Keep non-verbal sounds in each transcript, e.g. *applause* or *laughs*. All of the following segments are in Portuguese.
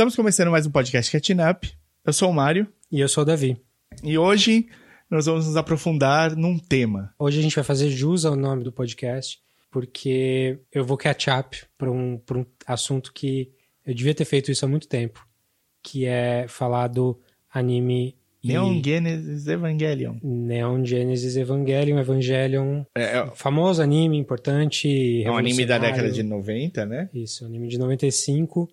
Estamos começando mais um podcast Catching Up. Eu sou o Mário. E eu sou o Davi. E hoje nós vamos nos aprofundar num tema. Hoje a gente vai fazer jus ao nome do podcast, porque eu vou catch up para um, pra um assunto que eu devia ter feito isso há muito tempo, que é falar do anime Neon Genesis Evangelion. Neon Genesis Evangelion, Evangelion, É, é, famoso anime, importante, é um anime da década de 90, né? Isso, um anime de 95,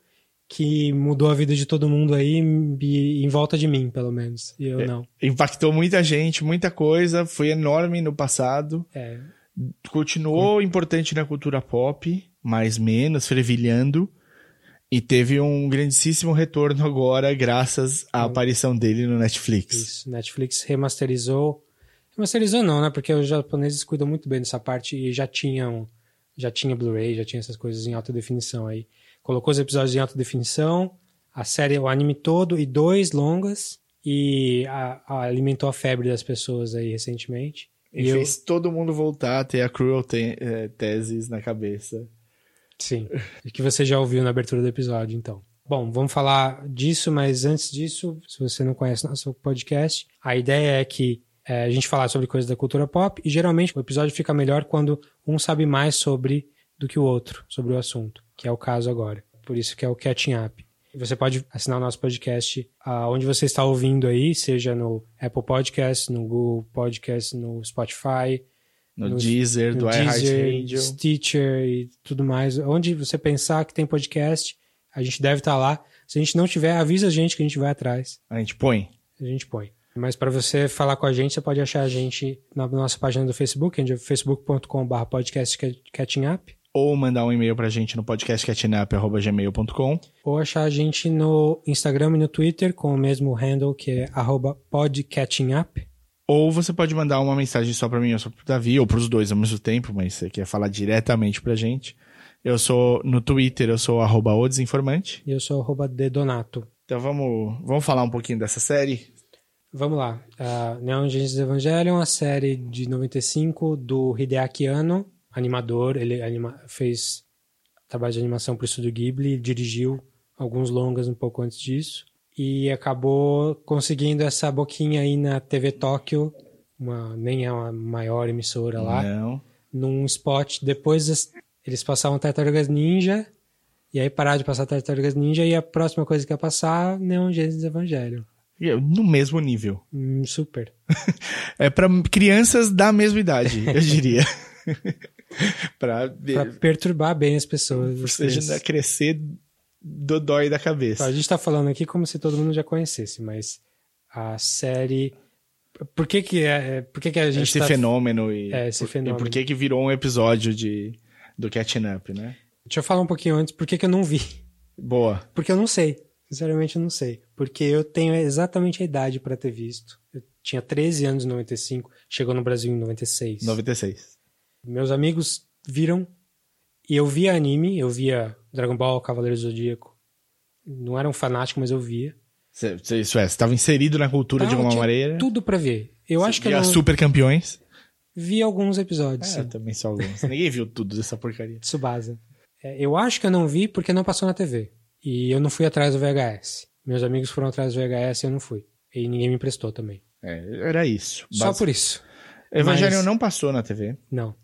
que mudou a vida de todo mundo aí, em volta de mim, pelo menos, e eu É. não. Impactou muita gente, muita coisa, foi enorme no passado. É, Continuou importante na cultura pop, mais menos, fervilhando. E teve um grandíssimo retorno agora, graças à aparição dele no Netflix. Isso, Netflix remasterizou. Remasterizou não, né? Porque os japoneses cuidam muito bem dessa parte e já tinham, já tinha Blu-ray, já tinha essas coisas em alta definição aí. Colocou os episódios em alta definição, a série, o anime todo e dois longas e a- a- alimentou a febre das pessoas aí recentemente. E, E eu- fez todo mundo voltar a ter a Cruel te eh, Teses na cabeça. Sim, e que você já ouviu na abertura do episódio, então. Bom, vamos falar disso, mas antes disso, se você não conhece nosso podcast, a ideia é que é, a gente falar sobre coisas da cultura pop e geralmente o episódio fica melhor quando um sabe mais sobre do que o outro, sobre o assunto, que é o caso agora. Por isso que é o Catching Up. Você pode assinar o nosso podcast aonde você está ouvindo aí, seja no Apple Podcast, no Google Podcast, no Spotify, No, No- Deezer, do no Deezer, iHeartRadio. Stitcher e tudo mais. Onde você pensar que tem podcast, a gente deve estar lá. Se a gente não tiver, avisa a gente que a gente vai atrás. A gente põe. A gente põe. Mas para você falar com a gente, você pode achar a gente na nossa página do Facebook, onde é facebook.com.br podcast catching up, Ou mandar um e-mail pra gente no podcastcatchingup.gmail.com. ou achar a gente no Instagram e no Twitter com o mesmo handle que é arroba podcatchingup. Ou você pode mandar uma mensagem só pra mim ou só pro Davi, ou pros dois ao mesmo tempo, mas você quer falar diretamente pra gente. Eu sou no Twitter, eu sou arroba o desinformante. E eu sou arroba dedonato. Então vamos, vamos falar um pouquinho dessa série. Vamos lá. Uh, Neon Genesis Evangelion, a série de 95 do Hideaki Anno, animador. Ele anima- fez trabalho de animação para o Estúdio Ghibli, dirigiu alguns longas um pouco antes disso. E acabou conseguindo essa boquinha aí na TV Tóquio, uma, nem é uma maior emissora lá, Não. num spot. Depois es- eles passavam Tartarugas Ninja, e aí pararam de passar Tartarugas Ninja, e a próxima coisa que ia passar, Neon Genesis Evangelion. E eu- No mesmo nível. Hum, super. *laughs* É pra crianças da mesma idade, eu diria. *laughs* *laughs* pra, Pra perturbar bem as pessoas. ou seja, crescer do dói da cabeça. A gente tá falando aqui como se todo mundo já conhecesse, mas a série. Por que que, é, por que, que a gente esse tá... fenômeno e, É, esse por, fenômeno. e por que que virou um episódio de, do Catching Up, né? Deixa eu falar um pouquinho antes, por que, que eu não vi? Boa. Porque eu não sei. Sinceramente, eu não sei. Porque eu tenho exatamente a idade pra ter visto. Eu tinha 13 anos em 95, chegou no Brasil em 96. 96. Meus amigos viram e eu via anime, eu via Dragon Ball, Cavaleiro do Zodíaco. Não era um fanático, mas eu via. Cê- cê- Isso é, você estava inserido na cultura de alguma maneira. Tudo pra ver. Eu acho que eu não super campeões. vi alguns episódios. É, sim. também só alguns. Ninguém viu tudo dessa porcaria. Tsubasa. É, eu acho que eu não vi porque não passou na TV. E eu não fui atrás do VHS. Meus amigos foram atrás do VHS e eu não fui. E ninguém me emprestou também. É, era isso. Só por isso. Evangelion Mas- não passou na TV. Não.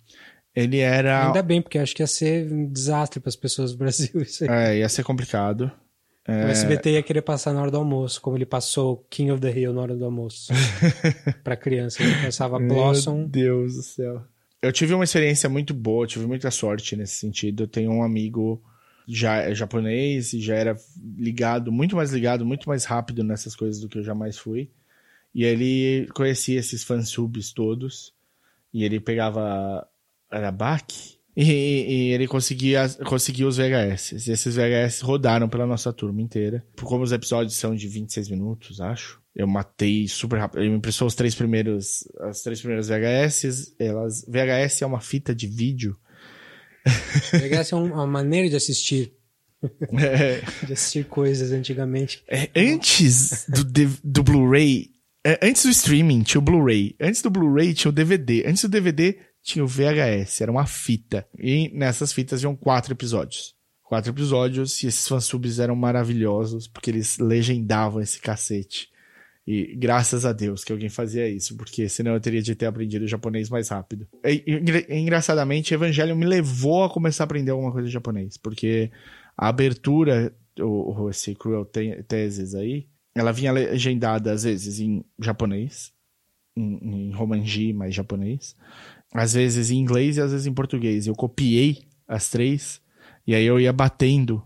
Ele era. Ainda bem, porque acho que ia ser um desastre para as pessoas do Brasil. Isso aí. É, ia ser complicado. O SBT ia querer passar na hora do almoço, como ele passou King of the Hill na hora do almoço. *laughs* pra criança. Ele passava Meu Blossom. Deus do céu. Eu tive uma experiência muito boa, tive muita sorte nesse sentido. Eu tenho um amigo já é japonês e já era ligado, muito mais ligado, muito mais rápido nessas coisas do que eu jamais fui. E ele conhecia esses fansubs todos. E ele pegava. Era? E, e ele conseguia, conseguia os VHS. E esses VHS rodaram pela nossa turma inteira. Como os episódios são de 26 minutos, acho. Eu matei super rápido. Ele me emprestou os três primeiros, as três primeiras VHS. Elas, VHS é uma fita de vídeo. *laughs* VHS é um- uma maneira de assistir. É, De assistir coisas antigamente. é, antes do, do Blu-ray, é, antes do streaming tinha o Blu-ray. Antes do Blu-ray tinha o DVD. Antes do DVD tinha o VHS. Era uma fita. E nessas fitas iam quatro episódios. Quatro episódios e esses fansubs eram maravilhosos porque eles legendavam esse cacete. E graças a Deus que alguém fazia isso, porque senão eu teria de ter aprendido japonês mais rápido. E, engraçadamente, Evangelho me levou a começar a aprender alguma coisa de japonês, porque a abertura, o, esse Cruel Teses aí, ela vinha legendada às vezes em japonês, em, em romanji, mais japonês, às vezes em inglês e às vezes em português. Eu copiei as três e aí eu ia batendo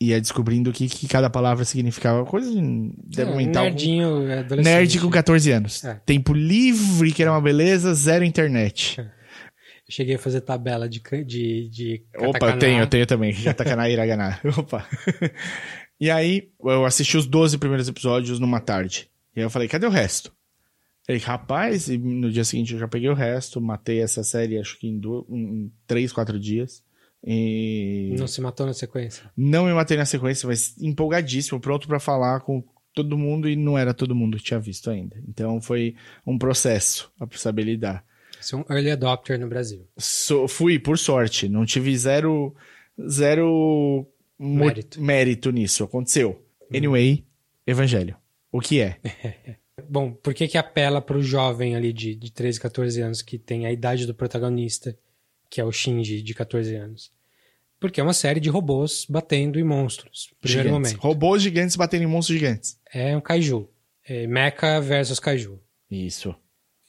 ia descobrindo o que, que cada palavra significava. Coisa de é, mental. Nerdinho. Nerd com 14 anos. É. Tempo livre, que era uma beleza, zero internet. Eu cheguei a fazer tabela de, de, de Opa, eu tenho, eu tenho também. Jatakaná e Hiragana. *laughs* Opa. E aí, eu assisti os 12 primeiros episódios numa tarde. E aí eu falei, cadê o resto? Ele, rapaz, e no dia seguinte eu já peguei o resto, matei essa série acho que em, dois, em três, quatro dias. E... Não se matou na sequência? Não me matei na sequência, mas empolgadíssimo, pronto para falar com todo mundo e não era todo mundo que tinha visto ainda. Então foi um processo a saber lidar. Você é um early adopter no Brasil. So, fui, por sorte. Não tive zero, zero mérito, mérito nisso. Aconteceu. Hum. Anyway, evangelho. O que é? *laughs* Bom, por que que apela para o jovem ali de, de 13, 14 anos que tem a idade do protagonista, que é o Shinji de 14 anos? Porque é uma série de robôs batendo em monstros. Primeiro gigantes. momento. Robôs gigantes batendo em monstros gigantes. É um kaiju. É Mecha versus kaiju. Isso.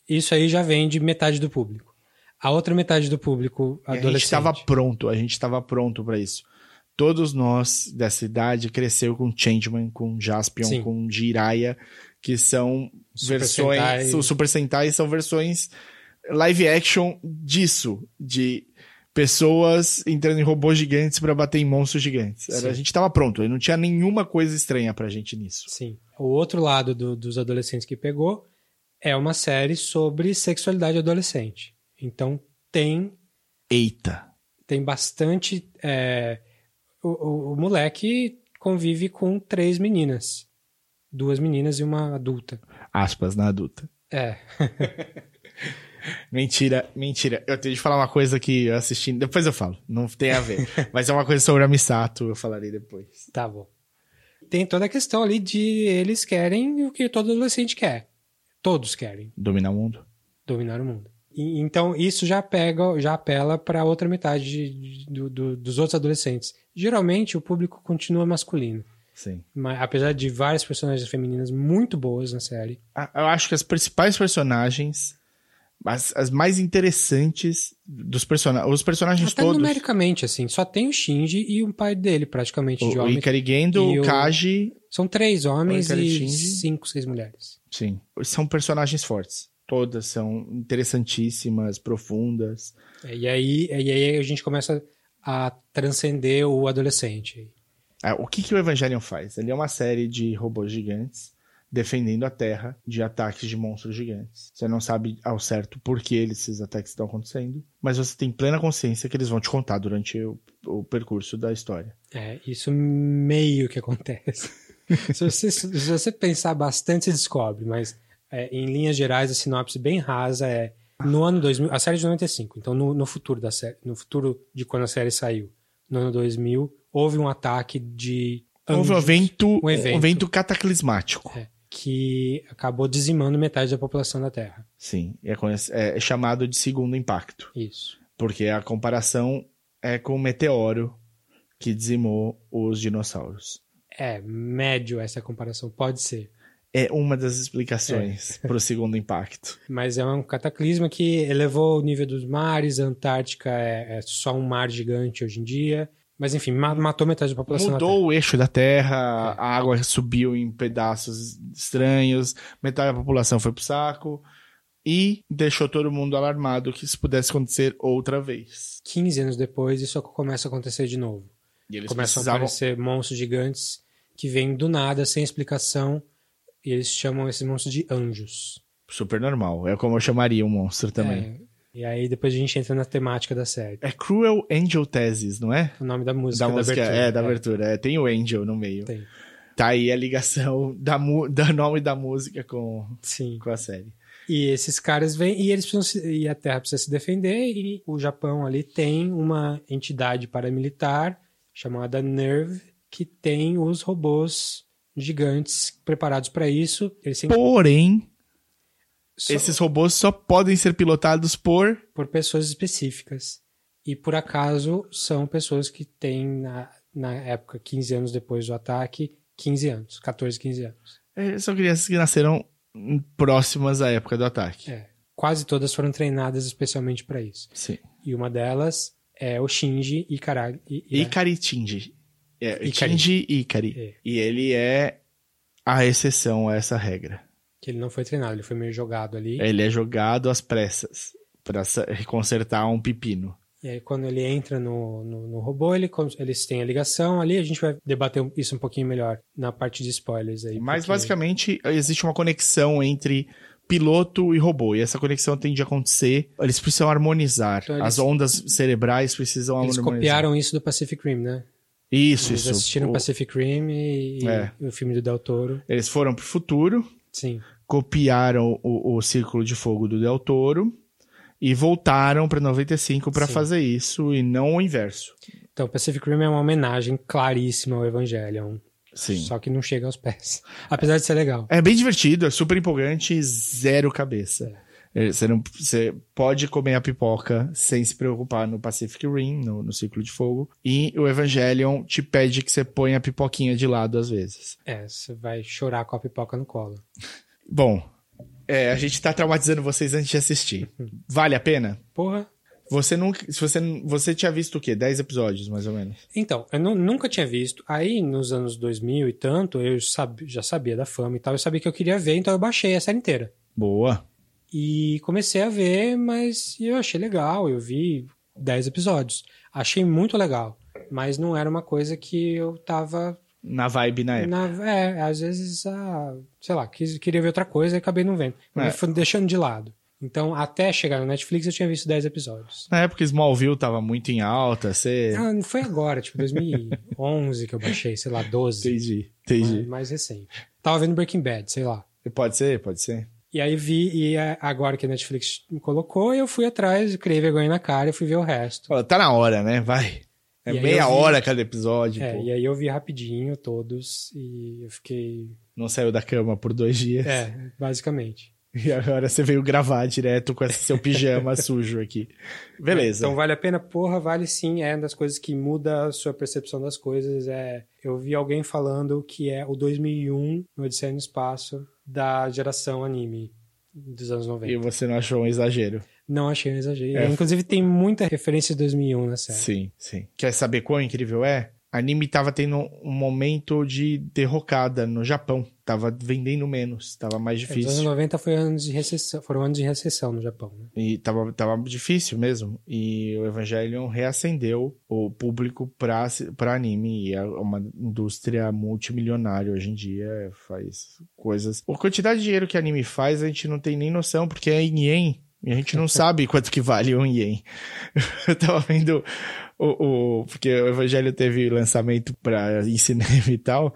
Isso aí já vem de metade do público. A outra metade do público, adolescente. a gente estava pronto, a gente estava pronto para isso. Todos nós dessa idade cresceu com Changeman, com Jaspion, Sim. com Jiraiya, que são Super versões. Sentai. O Super Sentai são versões live action disso, de pessoas entrando em robôs gigantes para bater em monstros gigantes. Era, a gente tava pronto, não tinha nenhuma coisa estranha pra gente nisso. Sim. O outro lado do, dos adolescentes que pegou é uma série sobre sexualidade adolescente. Então tem. Eita! Tem bastante. É, o, o, o moleque convive com três meninas. Duas meninas e uma adulta. Aspas na adulta. É. *laughs* Mentira, mentira. Eu tenho de falar uma coisa que eu assisti. Depois eu falo. Não tem a ver. *laughs* Mas é uma coisa sobre a Misato, eu falarei depois. Tá bom. Tem toda a questão ali de eles querem o que todo adolescente quer. Todos querem. Dominar o mundo. Dominar o mundo. E, então isso já pega, já apela para outra metade de, do, do, dos outros adolescentes. Geralmente o público continua masculino. Sim. Mas, apesar de várias personagens femininas muito boas na série. Eu acho que as principais personagens as, as mais interessantes dos personagens. Os personagens Até todos. numericamente, assim. Só tem o Shinji e o pai dele, praticamente, o, de homem. O Ikari Gendo, o Kaji. São três homens e Shinji. cinco, seis mulheres. Sim. São personagens fortes. Todas são interessantíssimas, profundas. É, e, aí, e aí a gente começa a transcender o adolescente. É, o que, que o Evangelion faz? Ele é uma série de robôs gigantes defendendo a Terra de ataques de monstros gigantes. Você não sabe ao certo por que esses ataques estão acontecendo, mas você tem plena consciência que eles vão te contar durante o, o percurso da história. É, isso meio que acontece. *laughs* se, você, se você pensar bastante, você descobre, mas é, em linhas gerais, a sinopse bem rasa é no ano 2000, a série é de 95, então no, no futuro da série, no futuro de quando a série saiu, no ano 2000, houve um ataque de Houve um evento, um evento, um evento cataclismático. É que acabou dizimando metade da população da Terra. Sim, é, é, é chamado de segundo impacto. Isso. Porque a comparação é com o meteoro que dizimou os dinossauros. É, médio essa comparação, pode ser. É uma das explicações é. para o segundo impacto. *laughs* Mas é um cataclisma que elevou o nível dos mares, a Antártica é, é só um mar gigante hoje em dia, mas enfim, matou metade da população. Mudou o eixo da Terra, é. a água subiu em pedaços estranhos, metade da população foi pro saco e deixou todo mundo alarmado que isso pudesse acontecer outra vez. 15 anos depois, isso começa a acontecer de novo. E eles Começam precisavam... a aparecer monstros gigantes que vêm do nada, sem explicação, e eles chamam esses monstros de anjos. Super normal, é como eu chamaria um monstro também. É. E aí depois a gente entra na temática da série. É Cruel Angel Thesis, não é? O nome da música. Da, da música, abertura. É, da abertura. É, tem o Angel no meio. Tem. Tá aí a ligação da, *laughs* da nome da música com, Sim. com a série. E esses caras vêm e eles precisam se, e a Terra precisa se defender e o Japão ali tem uma entidade paramilitar chamada Nerve, que tem os robôs gigantes preparados para isso. Porém, só- esses robôs só podem ser pilotados por. por pessoas específicas. E por acaso são pessoas que têm, na, na época, 15 anos depois do ataque, 15 anos, 14, 15 anos. eh, São crianças que nasceram próximas à época do ataque. É. Quase todas foram treinadas especialmente para isso. Sim. E uma delas é o Shinji Ikaragi. I- Ikari Shinji. É, Ikari. Shinji Ikari. É. E ele é a exceção a essa regra. Que ele não foi treinado, ele foi meio jogado ali. Ele é jogado às pressas para consertar um pepino. E aí, quando ele entra no, no, no robô, ele, eles têm a ligação ali. A gente vai debater isso um pouquinho melhor na parte de spoilers aí. Mas porque- basicamente existe uma conexão entre piloto e robô. E essa conexão tende a acontecer. Eles precisam harmonizar. Então, eles- As ondas cerebrais precisam Eles harmonizar. copiaram isso do Pacific Rim, né? Isso, Eles isso. assistiram O- Pacific Rim e, e É. o filme do Del Toro. Eles foram pro futuro, Sim. Copiaram o, o Círculo de Fogo do Del Toro e voltaram para 95 para fazer isso e não o inverso. Então, Pacific Rim é uma homenagem claríssima ao Evangelion. Sim. Só que não chega aos pés. *laughs* Apesar de ser legal. É bem divertido, é super empolgante, zero cabeça. É, Você, não, você pode comer a pipoca sem se preocupar no Pacific Rim, no, no Círculo de Fogo. E o Evangelion te pede que você ponha a pipoquinha de lado às vezes. É, você vai chorar com a pipoca no colo. Bom, é, a gente tá traumatizando vocês antes de assistir. *laughs* Vale a pena? Porra. Você nunca. Se você, você tinha visto o quê? 10 episódios, mais ou menos. Então, eu nu- nunca tinha visto. Aí, nos anos 2000 e tanto, eu sab- já sabia da fama e tal. Eu sabia que eu queria ver, então eu baixei a série inteira. Boa. E comecei a ver, mas eu achei legal. Eu vi 10 episódios. Achei muito legal. Mas não era uma coisa que eu tava. Na vibe na época. Na, é, às vezes, ah, sei lá, quis, queria ver outra coisa e acabei não vendo. É. Deixando de lado. Então, até chegar no Netflix, eu tinha visto 10 episódios. Na época Smallville tava muito em alta, você. Ah, não foi agora, tipo 2011 que eu baixei, sei lá, 12. Entendi, mais, entendi. mais recente. Tava vendo Breaking Bad, sei lá. Pode ser, pode ser. E aí vi, e é, agora que a Netflix me colocou, eu fui atrás, criei vergonha na cara e fui ver o resto. Tá na hora, né? Vai. É E meia vi- hora cada episódio, É, pô. e aí eu vi rapidinho todos e eu fiquei. Não saiu da cama por dois dias. É, basicamente. *laughs* E agora você veio gravar direto com esse seu pijama *laughs* sujo aqui. Beleza. Então vale a pena? Porra, vale sim. É uma das coisas que muda a sua percepção das coisas. É, eu vi alguém falando que é o 2001 no Odisseia no Espaço da geração anime dos anos 90. E você não achou um exagero? Não achei um exagero. É. Inclusive tem muita referência de 2001 na série. Sim, sim. Quer saber quão incrível é? Anime tava tendo um momento de derrocada no Japão. Tava vendendo menos, tava mais É, Os anos difícil. 90 foi anos de recessão, foram anos de recessão no Japão. Né? E tava, tava difícil mesmo. E o Evangelion reacendeu o público pra, pra anime. E é uma indústria multimilionária hoje em dia. Faz coisas. A quantidade de dinheiro que anime faz, a gente não tem nem noção, porque é em ien. E a gente não sabe quanto que vale um ien. *laughs* Eu tava vendo o, o. Porque o Evangelho teve lançamento pra em cinema e tal.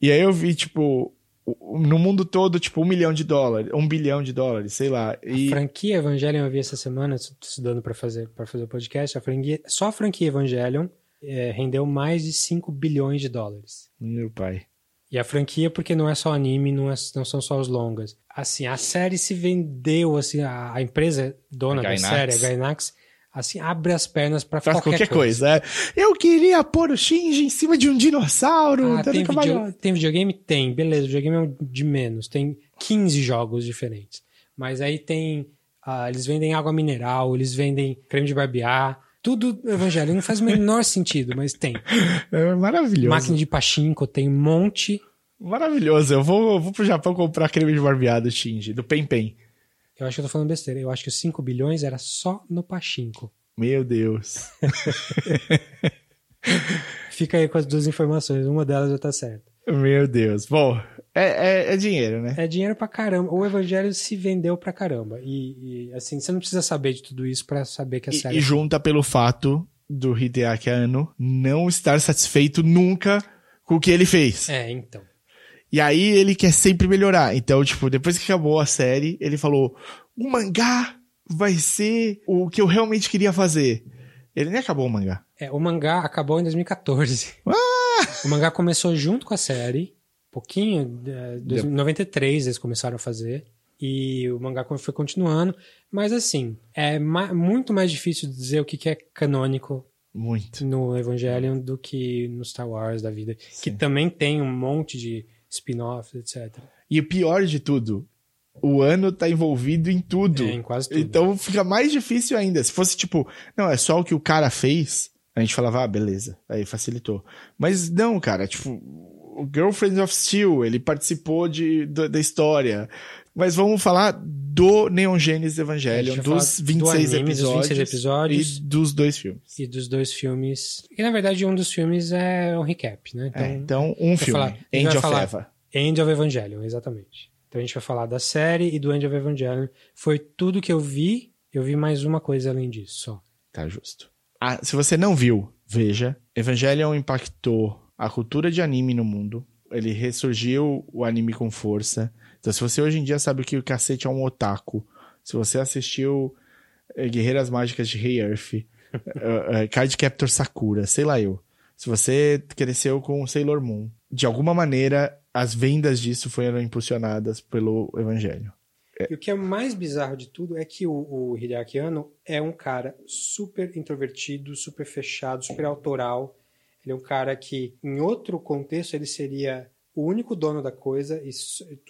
E aí eu vi, tipo. No mundo todo, tipo, um milhão de dólares, um bilhão de dólares, sei lá. E... Franquia Evangelion eu vi essa semana, estudando para fazer para fazer o podcast. A franquia, só a franquia Evangelion é, rendeu mais de 5 bilhões de dólares. Meu pai. E a franquia, porque não é só anime, não, é- não são só os longas. Assim, a série se vendeu, assim, a, a empresa dona A da série, a Gainax, assim, abre as pernas para qualquer, qualquer coisa. é. Eu queria pôr o Shinji em cima de um dinossauro. Ah, tem, video- tem videogame? Tem, beleza. Videogame é um de menos. Tem 15 jogos diferentes. Mas aí tem. ah, eles vendem água mineral, eles vendem creme de barbear. Tudo evangelho. Não faz o menor sentido, mas tem. *laughs* É maravilhoso. Máquina de pachinko, tem um monte. Maravilhoso. Eu vou, eu vou pro Japão comprar creme de barbeado Shinji, do Pen Pen. Eu acho que eu tô falando besteira. Eu acho que os 5 bilhões era só no pachinko. Meu Deus. *laughs* Fica aí com as duas informações. Uma delas já tá certa. Meu Deus. Bom, é, é, é dinheiro, né? É dinheiro pra caramba. O evangelho se vendeu pra caramba. E, e, assim, você não precisa saber de tudo isso pra saber que a E, série. e junta pelo fato do Hideaki Anno não estar satisfeito nunca com o que ele fez. É, então. E aí ele quer sempre melhorar. Então, tipo, depois que acabou a série, ele falou: o mangá vai ser o que eu realmente queria fazer. Ele nem acabou o mangá. É, o mangá acabou em 2014. Ah! O mangá começou junto com a série, pouquinho, é, 93 eles começaram a fazer. E o mangá foi continuando. Mas assim, é ma muito mais difícil dizer o que, que é canônico Muito. no Evangelion do que no Star Wars da vida. Que Sim. também tem um monte de spin-offs, etc. E o pior de tudo, o ano tá envolvido em tudo. É, em quase tudo. Então fica mais difícil ainda. Se fosse tipo, não, é só o que o cara fez, a gente falava, ah, beleza. Aí facilitou. Mas não, cara, tipo, o Girlfriends of Steel, ele participou de, da, da história. Mas vamos falar do Neon Genesis Evangelion, vai dos falar do 26 anime, dos episódios. 26 episódios. E dos dois filmes. E dos dois filmes. E na verdade, um dos filmes é um recap, né? Então, É, então, um filme, falar- End of falar- Eva. End of Evangelion, exatamente. Então a gente vai falar da série e do End of Evangelion. Foi tudo que eu vi. Eu vi mais uma coisa além disso, só. Tá justo. Ah, se você não viu, veja. Evangelion impactou a cultura de anime no mundo. Ele ressurgiu o anime com força. Então, se você hoje em dia sabe que o cacete é um otaku, se você assistiu eh, Guerreiras Mágicas de Rei Earth, *laughs* eh, eh, Card Captor Sakura, sei lá eu. Se você cresceu com Sailor Moon, de alguma maneira, as vendas disso foram impulsionadas pelo Evangelho. E o que é mais bizarro de tudo é que o, o Hideaki Anno é um cara super introvertido, super fechado, super autoral. Ele é um cara que, em outro contexto, ele seria o único dono da coisa. E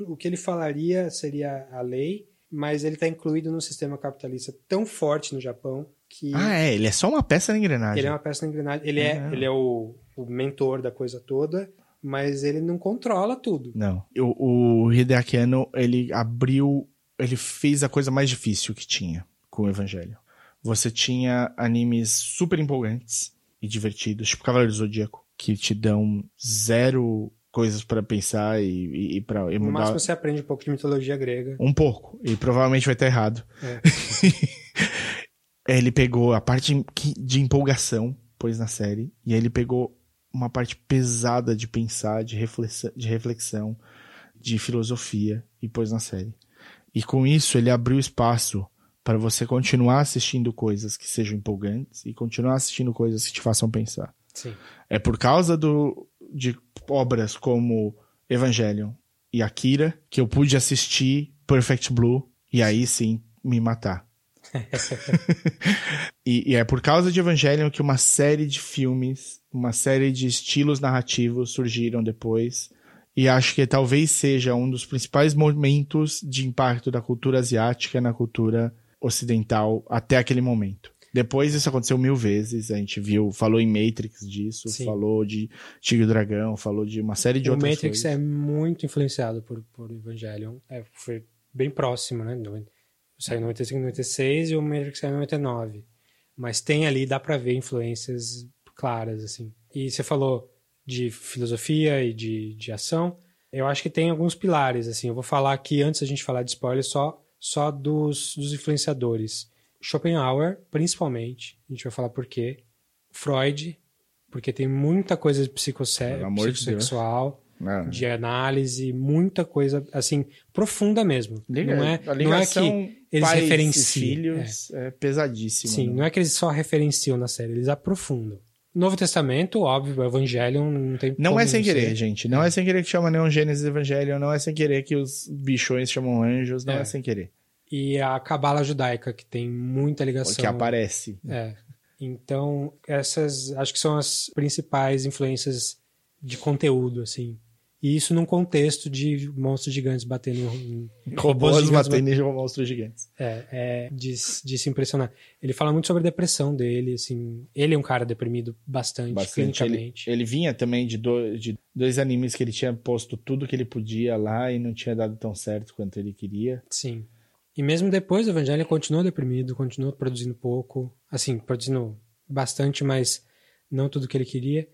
o que ele falaria seria a lei, mas ele está incluído num sistema capitalista tão forte no Japão que Ah, é, ele é só uma peça na engrenagem. ele é uma peça na engrenagem. Ele é, Ah. ele é o, o mentor da coisa toda, mas ele não controla tudo. Não. O, o Hideaki Anno, ele abriu, ele fez a coisa mais difícil que tinha com o Evangelho. Você tinha animes super empolgantes e divertidos, tipo Cavaleiro do Zodíaco, que te dão zero coisas pra pensar e, e, e pra e No mudar máximo você aprende um pouco de mitologia grega. um pouco. E provavelmente vai estar errado. É. *laughs* ele pegou a parte de empolgação, pôs na série, e aí ele pegou uma parte pesada de pensar, de reflexão, de, reflexão, de filosofia, e pôs na série. E com isso ele abriu espaço para você continuar assistindo coisas que sejam empolgantes e continuar assistindo coisas que te façam pensar. Sim. É por causa do, de obras como Evangelion e Akira que eu pude assistir Perfect Blue e aí sim me matar. *laughs* *laughs* e, e é por causa de Evangelion que uma série de filmes, uma série de estilos narrativos surgiram depois. E acho que talvez seja um dos principais momentos de impacto da cultura asiática na cultura ocidental até aquele momento. Depois isso aconteceu mil vezes, a gente viu, falou em Matrix disso, Sim. falou de Tigre e Dragão, falou de uma série de o outras Matrix coisas. é muito influenciado por, por Evangelion. É, foi bem próximo, né? Saiu em 95, 96 e o Matrix saiu em 99. Mas tem ali, dá pra ver influências claras, assim. E você falou de filosofia e de, de ação. Eu acho que tem alguns pilares, assim. Eu vou falar aqui, antes da gente falar de spoiler, só, só dos, dos influenciadores. Schopenhauer, principalmente. A gente vai falar por quê. Freud, porque tem muita coisa de psicosse- Pelo amor de psicossexual Ah, de análise, muita coisa assim profunda mesmo. liga- não é, a não é que eles referenciam. filhos é, pesadíssima. sim, né? não é que eles só referenciam na série, eles aprofundam. Novo Testamento, óbvio, o Evangelion não tem Não é sem ser. querer, gente. Não é sem querer que chama Neon Gênesis Evangelion, não é sem querer que os bichões chamam anjos, não é, É. sem querer. E a cabala judaica que tem muita ligação. Que aparece. É. Então, essas acho que são as principais influências de conteúdo, assim. E isso num contexto de monstros gigantes batendo em Robôs gigantes batendo em monstros gigantes. É, é de, de se impressionar. Ele fala muito sobre a depressão dele, assim. Ele é um cara deprimido bastante, Bastante. Ele, clinicamente. ele vinha também de, do- de dois animes que ele tinha posto tudo que ele podia lá e não tinha dado tão certo quanto ele queria. Sim. E mesmo depois do Evangelho, ele continuou deprimido, continuou produzindo pouco. Assim, produzindo bastante, mas não tudo que ele queria.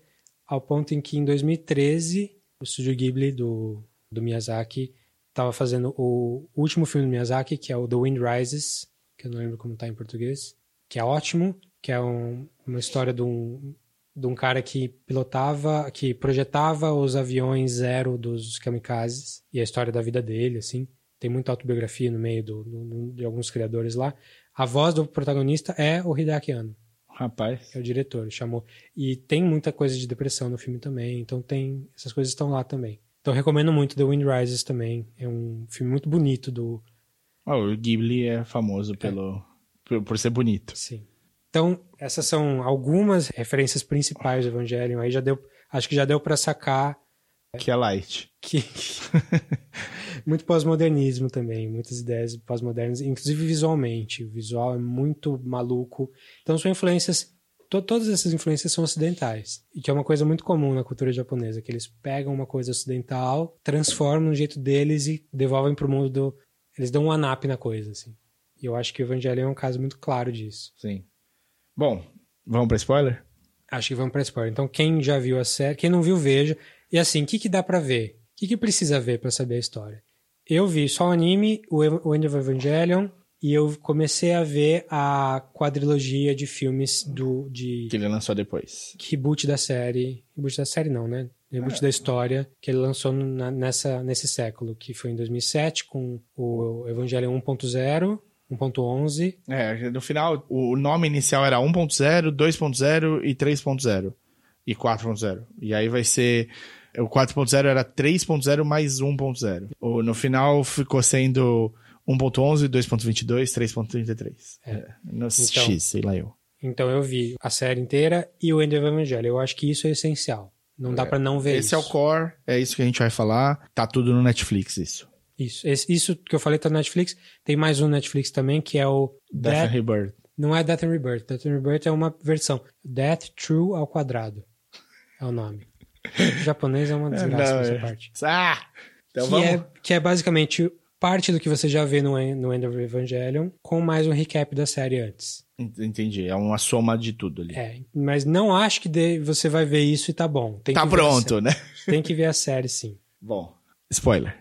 Ao ponto em que, em 2013, o Studio Ghibli do, do Miyazaki estava fazendo o último filme do Miyazaki, que é o The Wind Rises, que eu não lembro como tá em português, que é ótimo, que é um- uma história de um, de um cara que pilotava, que projetava os aviões zero dos kamikazes, e a história da vida dele, assim. Tem muita autobiografia no meio do- do- de alguns criadores lá. A voz do protagonista é o Hideaki Anno. Rapaz. que é o diretor, chamou. E tem muita coisa de depressão no filme também, então tem essas coisas estão lá também. Então recomendo muito The Wind Rises também. É um filme muito bonito do Ah, o Ghibli é famoso pelo, por, por ser bonito. sim. Então, essas são algumas referências principais do Evangelion. Aí já deu, acho que já deu para sacar Que é light. que *laughs* muito pós-modernismo também, muitas ideias pós-modernas, inclusive visualmente. O visual é muito maluco. Então são influências, to- todas essas influências são ocidentais, e que é uma coisa muito comum na cultura japonesa, que eles pegam uma coisa ocidental, transformam no jeito deles e devolvem pro mundo do... Eles dão um anap na coisa, assim. E eu acho que o Evangelho é um caso muito claro disso. Sim. Bom, vamos pra spoiler? Acho que vamos pra spoiler. Então, quem já viu a série, quem não viu, veja. E assim, o que, que dá pra ver? O que, que precisa ver pra saber a história? Eu vi só o anime, o End of Evangelion, e eu comecei a ver a quadrilogia de filmes do de Que ele lançou depois. reboot da série. Reboot da série não, né? Reboot da história que ele lançou na- nessa, nesse século, que foi em 2007 com o Evangelion 1.0, 1.11 É, no final, o nome inicial era 1.0, 2.0 e 3.0. E 4.0. E aí vai ser. O 4.0 era 3.0 mais 1.0. O- No final ficou sendo 1.11, 2.22, 3.33. É. No X, sei lá eu. Então eu vi a série inteira e o End of Evangelion. Eu acho que isso é essencial. Não dá pra não ver Esse isso. é o core, é isso que a gente vai falar. Tá tudo no Netflix, isso. Isso, Esse- isso que eu falei tá no Netflix. Tem mais um no Netflix também que é o Death and Death, Rebirth. não é Death and Rebirth. Death and Rebirth é uma versão. Death True ao quadrado é o nome. O *laughs* japonês é uma desgraça Não, nessa é- parte. Ah! Então que, vamos. é, que é basicamente parte do que você já vê no, no End of Evangelion com mais um recap da série antes. Entendi, é uma soma de tudo ali. É, mas não acho que de- você vai ver isso e tá bom. Tem tá pronto, né? Tem que ver a série, sim. Bom, spoiler.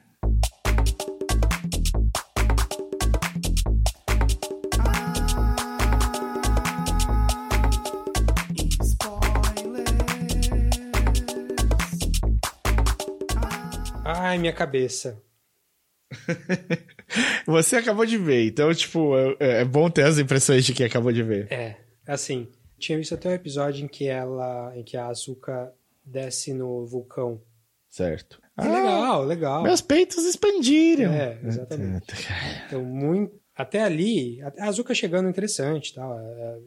Ai, minha cabeça. *laughs* Você acabou de ver, então, tipo, é, é bom ter as impressões de quem acabou de ver. É, assim, tinha visto até o episódio em que ela, em que a Asuka desce no vulcão. Certo. Que legal, legal. Meus peitos expandiram. É, exatamente. *laughs* Então, muito. Até ali, a Azuka chegando interessante, tal.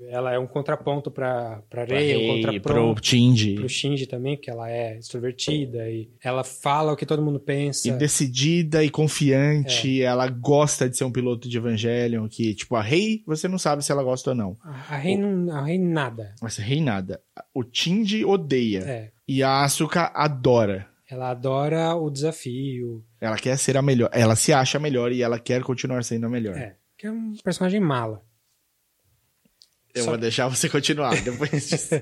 Ela é um contraponto para para Rei, um Rei, pro contraponto Tindy. pro Shinji também, porque ela é extrovertida e ela fala o que todo mundo pensa. E decidida e confiante, ela gosta de ser um piloto de Evangelion, que, tipo, a Rei, você não sabe se ela gosta ou não. A Rei não, a Rei nada. Mas a Rei nada. O Tindy odeia. É. E a Asuka adora. Ela adora o desafio. Ela quer ser a melhor. Ela se acha a melhor e ela quer continuar sendo a melhor. É. Que é um personagem mala. Eu Só- vou deixar você continuar *laughs* depois disso.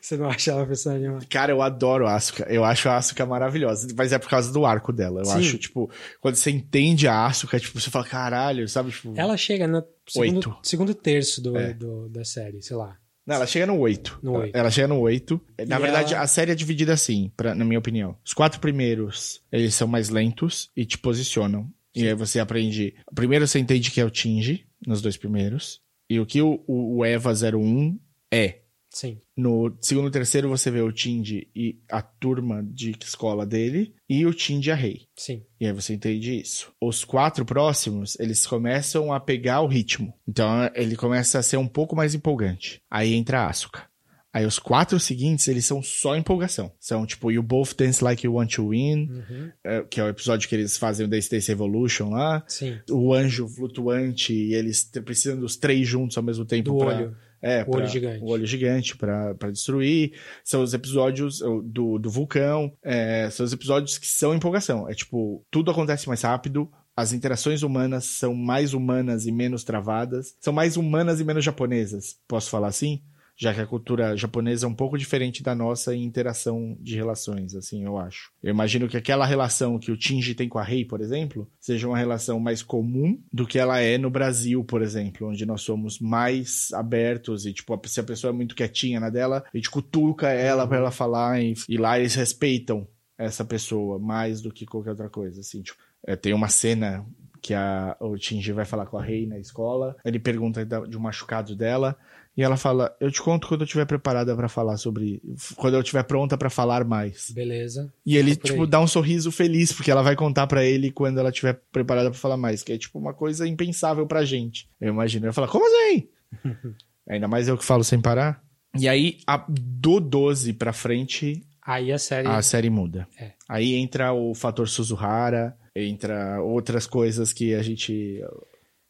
Você não acha ela um personagem mala? Cara, eu adoro a Asuka. Eu acho a Asuka maravilhosa. Mas é por causa do arco dela. Eu Sim. acho, tipo, quando você entende a Asuka, tipo, você fala, caralho, sabe? Tipo... Ela chega no segundo, segundo terço do, É. do- da série, sei lá. Não, ela chega no 8. No oito. Ela chega no 8. Na E verdade, ela- a série é dividida assim, pra, na minha opinião. Os quatro primeiros, eles são mais lentos e te posicionam. E aí você aprende. Primeiro você entende que é o Tinge, nos dois primeiros. E o que o, o, Eva 01 é. Sim. No segundo e terceiro você vê o Tindy e a turma de escola dele. E o Tindy e a Rei. Sim. E aí você entende isso. Os quatro próximos, eles começam a pegar o ritmo. Então ele começa a ser um pouco mais empolgante. Aí entra a Asuka. Aí os quatro seguintes, eles são só empolgação. São tipo, You Both Dance Like You Want to Win, Uhum. é, que é o episódio que eles fazem o Days Days Evolution lá. Sim. O anjo flutuante, e eles precisam dos três juntos ao mesmo tempo. Do pra- olho. É, O olho pra- gigante. O olho gigante pra, pra destruir. São os episódios do, do vulcão. é, são os episódios que são empolgação. É tipo, tudo acontece mais rápido. As interações humanas são mais humanas e menos travadas. São mais humanas e menos japonesas. Posso falar assim? Já que a cultura japonesa é um pouco diferente da nossa em interação de relações, assim, eu acho. Eu imagino que aquela relação que o Tinji tem com a Rei, por exemplo, seja uma relação mais comum do que ela é no Brasil, por exemplo, onde nós somos mais abertos e, tipo, se a pessoa é muito quietinha na dela, a gente cutuca ela pra ela falar e, e lá eles respeitam essa pessoa mais do que qualquer outra coisa, assim, tipo, é, tem uma cena que a, o Shinji vai falar com a Rei na escola. Ele pergunta de um machucado dela. E ela fala: Eu te conto quando eu estiver preparada pra falar sobre. Quando eu estiver pronta pra falar mais. Beleza. E ele, por tipo, aí. dá um sorriso feliz, porque ela vai contar pra ele quando ela estiver preparada pra falar mais. Que é, tipo, uma coisa impensável pra gente. Eu imagino. Ele fala: Como assim? *laughs* Ainda mais eu que falo sem parar. E aí, a- do 12 pra frente, Aí a série. a série muda. É. Aí entra o fator Suzuhara, entra outras coisas que a gente.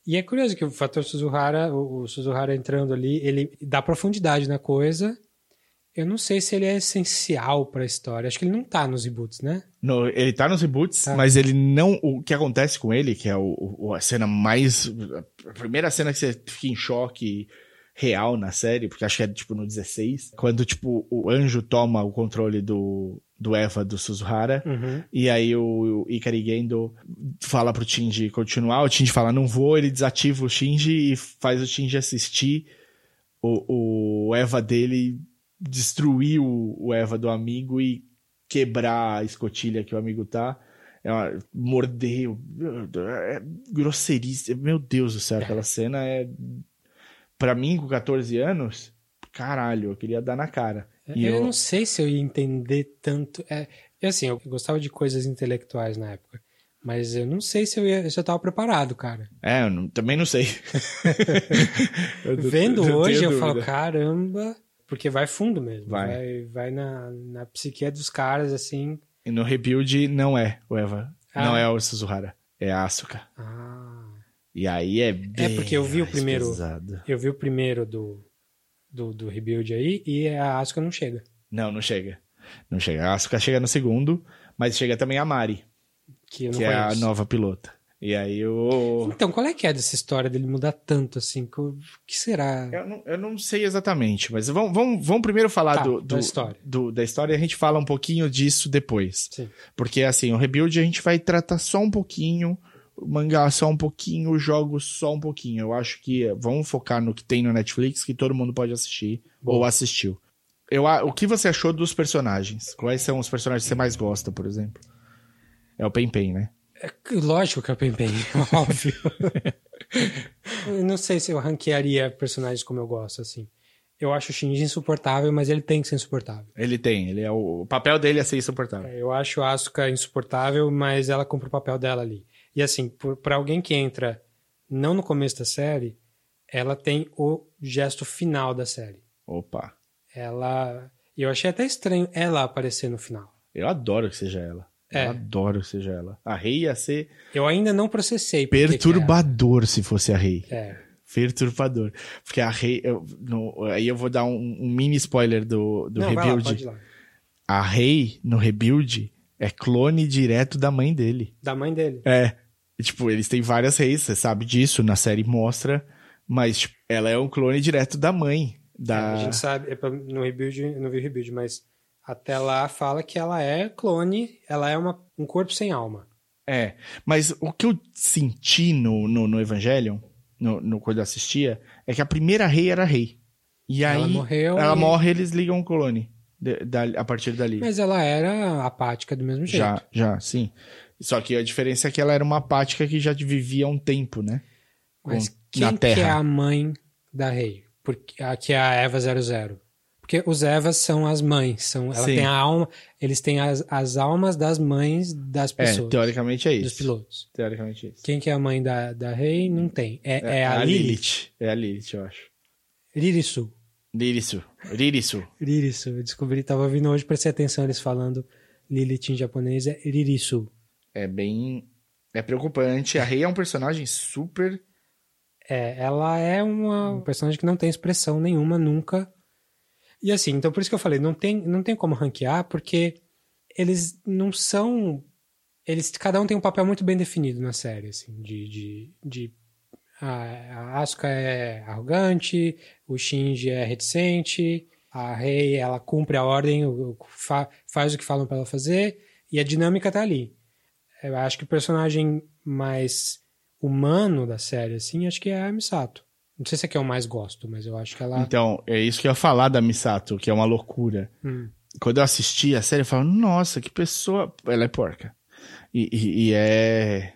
E é curioso que o fator Suzuhara, o, o Suzuhara entrando ali, ele dá profundidade na coisa. Eu não sei se ele é essencial pra história. Acho que ele não tá nos reboots, né? No, ele tá nos reboots, Tá. mas ele não. O que acontece com ele, que é o, o- a cena mais. A primeira cena que você fica em choque real na série, porque acho que é tipo no 16, quando tipo o anjo toma o controle do, do Eva do Suzuhara. Uhum. E aí o, o Ikari Gendo fala pro Shinji continuar, o Shinji fala não vou, ele desativa o Shinji e faz o Shinji assistir o, o Eva dele destruir o, o Eva do amigo e quebrar a escotilha que o amigo tá. É uma, morder, é grosseiríssimo. Meu Deus do céu, aquela cena é. Pra mim, com 14 anos, caralho, eu queria dar na cara. Eu, eu- não sei se eu ia entender tanto. É, e assim, eu gostava de coisas intelectuais na época. Mas eu não sei se eu, ia, se eu tava preparado, cara. É, eu não- também não sei. *laughs* Vendo hoje, eu falo, caramba. Porque vai fundo mesmo. Vai. Vai, vai na, na psique dos caras, assim. E no Rebuild não é o Eva. Ah. Não é o Suzuhara. É a Asuka. Ah. E aí é bem porque eu vi o primeiro- pesado. Eu vi o primeiro do, do, do Rebuild aí e a Asuka não chega. Não, não chega. Não chega. A Asuka chega no segundo, mas chega também a Mari, Que que é a nova pilota. E aí o... Então, qual é que é dessa história dele mudar tanto assim? Que, o que será? Eu não, eu não sei exatamente, mas vamos, vamos, vamos primeiro falar Tá, do, da do- história. do- da história e a gente fala um pouquinho disso depois. Sim. Porque assim, o Rebuild a gente vai tratar só um pouquinho, mangá só um pouquinho, os jogos só um pouquinho. Eu acho que eh, vamos focar no que tem no Netflix, que todo mundo pode assistir ou assistiu. Eu, o que você achou dos personagens? Quais são os personagens que você mais gosta, por exemplo? É o Pen Pen, né? Lógico que é o Pen Pen, *laughs* óbvio. não sei se eu ranquearia personagens como eu gosto, assim. Eu acho o Shinji insuportável, mas ele tem que ser insuportável. Ele tem, ele é o, o papel dele é ser insuportável. Eu acho a Asuka insuportável, mas ela cumpre o papel dela ali. E assim, pra alguém que entra não no começo da série, ela tem o gesto final da série. Opa. Ela. Eu achei até estranho ela aparecer no final. Eu adoro que seja ela. É. Eu adoro que seja ela. A Rei ia ser Eu ainda não processei. é perturbador se fosse a Rei. É. Perturbador. Porque a Rei. aí eu vou dar um, um mini spoiler do, do não, vai lá, Rebuild. pode ir lá. a Rei, no Rebuild, é clone direto da mãe dele. Da mãe dele. É. E, tipo, eles têm várias reis, você sabe disso, na série mostra. Mas, tipo, ela é um clone direto da mãe. Da... A gente sabe, é no Rebuild, não vi o Rebuild, mas até lá fala que ela é clone, ela é uma, um corpo sem alma. É, mas o que eu senti no, no, no Evangelion, no, no, quando eu assistia, é que a primeira rei era rei. E aí, ela morreu. ela e- morre eles ligam o clone de- da- a partir dali. Mas ela era apática do mesmo jeito. já, já, sim. Só que a diferença é que ela era uma apática que já vivia há um tempo, né? Mas Com- quem na que Terra. é a mãe da Rei? Porque, a, que é a Eva 00. Porque os Evas são as mães. São, ela Sim. tem a alma. Eles têm as, as almas das mães das É, pessoas. teoricamente é dos isso. pilotos. Teoricamente é isso. Quem que é a mãe da, da Rei? Não tem. É, é a, Lilith. É a Lilith, eu acho. Ririsu. Lirisu. Ririsu. Ririsu. Eu descobri, tava vindo hoje, prestei atenção eles falando Lilith em japonês, é Ririsu. É bem. É preocupante. A Rei é um personagem super. É, ela é uma um personagem que não tem expressão nenhuma nunca. E assim, então por isso que eu falei, não tem, não tem como ranquear, porque eles não são. Eles, cada um tem um papel muito bem definido na série, assim, de. de, de a, Asuka é arrogante, o Shinji é reticente, a Rei ela cumpre a ordem, o- fa- faz o que falam pra ela fazer, e a dinâmica tá ali. Eu acho que o personagem mais humano da série, assim, acho que é a Misato. Não sei se é que eu mais gosto, mas eu acho que ela. Então, é isso que eu ia falar da Misato, que é uma loucura. Hum. Quando eu assisti a série, eu falava, nossa, que pessoa. Ela é porca. E, e- e é.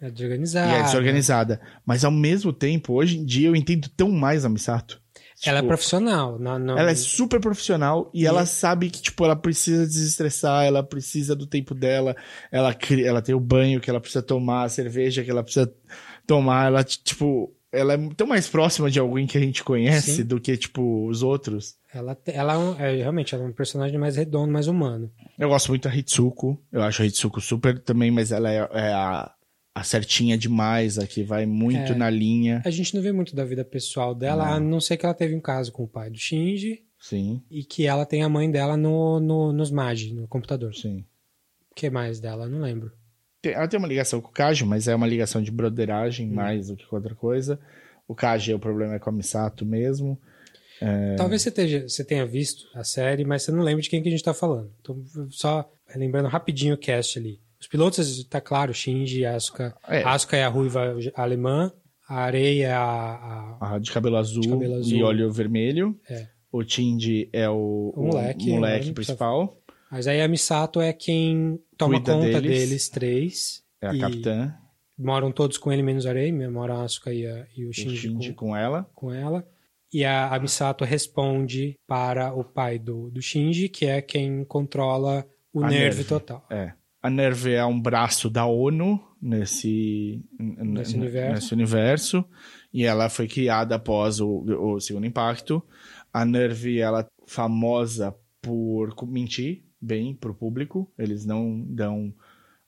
É desorganizada. E é desorganizada. Mas ao mesmo tempo, hoje em dia, eu entendo tão mais a Misato. Ela é Tipo, profissional. Não, não... Ela é super profissional e, E- ela sabe que, tipo, ela precisa desestressar, ela precisa do tempo dela, ela, ela tem o banho que ela precisa tomar, a cerveja que ela precisa tomar, ela, tipo, ela é tão mais próxima de alguém que a gente conhece Sim. do que, tipo, os outros. Ela, ela é, um- é, realmente ela é um personagem mais redondo, mais humano. Eu gosto muito da Hitsuko, eu acho a Hitsuko super também, mas ela é, é a certinha demais, a que vai muito É. na linha. A gente não vê muito da vida pessoal dela, Não. a não ser que ela teve um caso com o pai do Shinji Sim, e que ela tem a mãe dela no, no, nos Magi, no computador. sim. O que mais dela? Não lembro. Ela tem uma ligação com o Kaji, mas é uma ligação de Hum. broderagem mais do que com outra coisa. O Kaji, o problema é com a Misato mesmo. Talvez você, você tenha visto a série, mas você não lembra de quem que a gente tá falando. Então, só lembrando rapidinho o cast ali. Os pilotos, tá claro, Shinji, Asuka. É. Asuka é a ruiva alemã, a Areia é a, a- A de cabelo azul, De cabelo azul. e olho vermelho. É. O Tindy é o, O moleque, o moleque né? principal. Mas aí a Misato é quem toma Cuida conta deles. deles, três. É a E capitã. Moram todos com ele, menos a Areia. Moram a Asuka e, a- e o O Shinji, Shinji com, com ela. com ela. E a, a Misato responde para o pai do, do Shinji, que é quem controla o A nerve Nerve. total. É. A Nerve é um braço da ONU nesse, Nesse universo. nesse universo. E ela foi criada após o, o Segundo Impacto. A Nerve, ela é famosa por mentir bem pro público. Eles não dão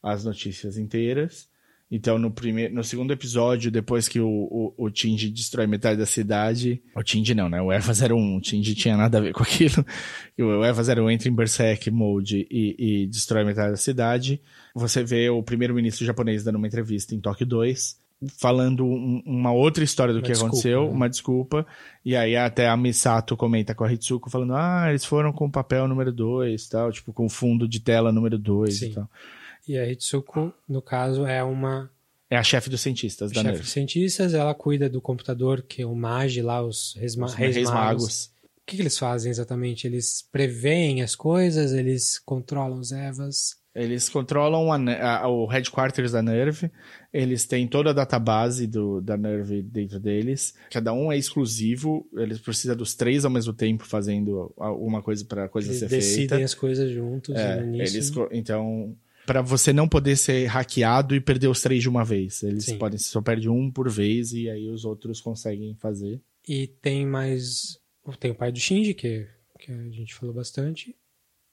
as notícias inteiras. Então, no, primeiro, no segundo episódio, depois que o, o, o Tindy destrói metade da cidade... O Tindy não, né? O Eva 01. O Tindy tinha nada a ver com aquilo. *laughs* E o Eva 01 entra em Berserk Mode e, e destrói metade da cidade. Você vê o primeiro-ministro japonês dando uma entrevista em Tóquio 2, falando um- uma outra história do Uma que desculpa, aconteceu, né? uma desculpa. E aí até a Misato comenta com a Hitsuko, falando, ah, eles foram com o papel número 2, tal, tipo, com o fundo de tela número 2 Sim. e tal. E a Hitsuko, no caso, é uma É a chefe dos cientistas da chefe de cientistas. Ela cuida do computador, que é o Magi lá, os reis, Os reis Reis magos. Magos. O que, que eles fazem exatamente? Eles preveem as coisas, eles controlam os Evas. Eles controlam a a- o headquarters da Nerve, eles têm toda a database do, da Nerve dentro deles. Cada um é exclusivo, eles precisam dos três ao mesmo tempo fazendo alguma coisa para a coisa Eles ser decidem feita. as coisas juntos É, no início. eles, então, para você não poder ser hackeado e perder os três de uma vez. Eles Sim. podem, só perde um por vez e aí os outros conseguem fazer. E tem mais. Tem o pai do Shinji, que, que a gente falou bastante.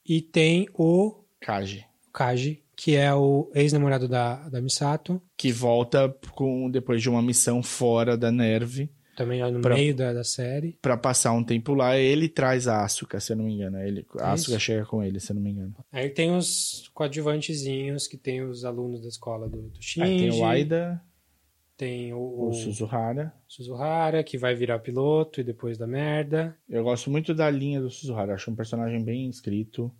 E tem o Kaji. Kaji, que é o ex-namorado da, da Misato. Que volta com, depois de uma missão fora da Nerve. Também é no Pra- meio da, da série. Pra passar um tempo lá, ele traz a Asuka, se eu não me engano. Ele, a Isso. Asuka chega com ele, se eu não me engano. Aí tem os coadjuvantezinhos, que tem os alunos da escola do, do Shinji. Aí tem o Aida, Tem o, o o Suzuhara. Suzuhara, que vai virar piloto e depois da merda. Eu gosto muito da linha do Suzuhara. Acho um personagem bem escrito.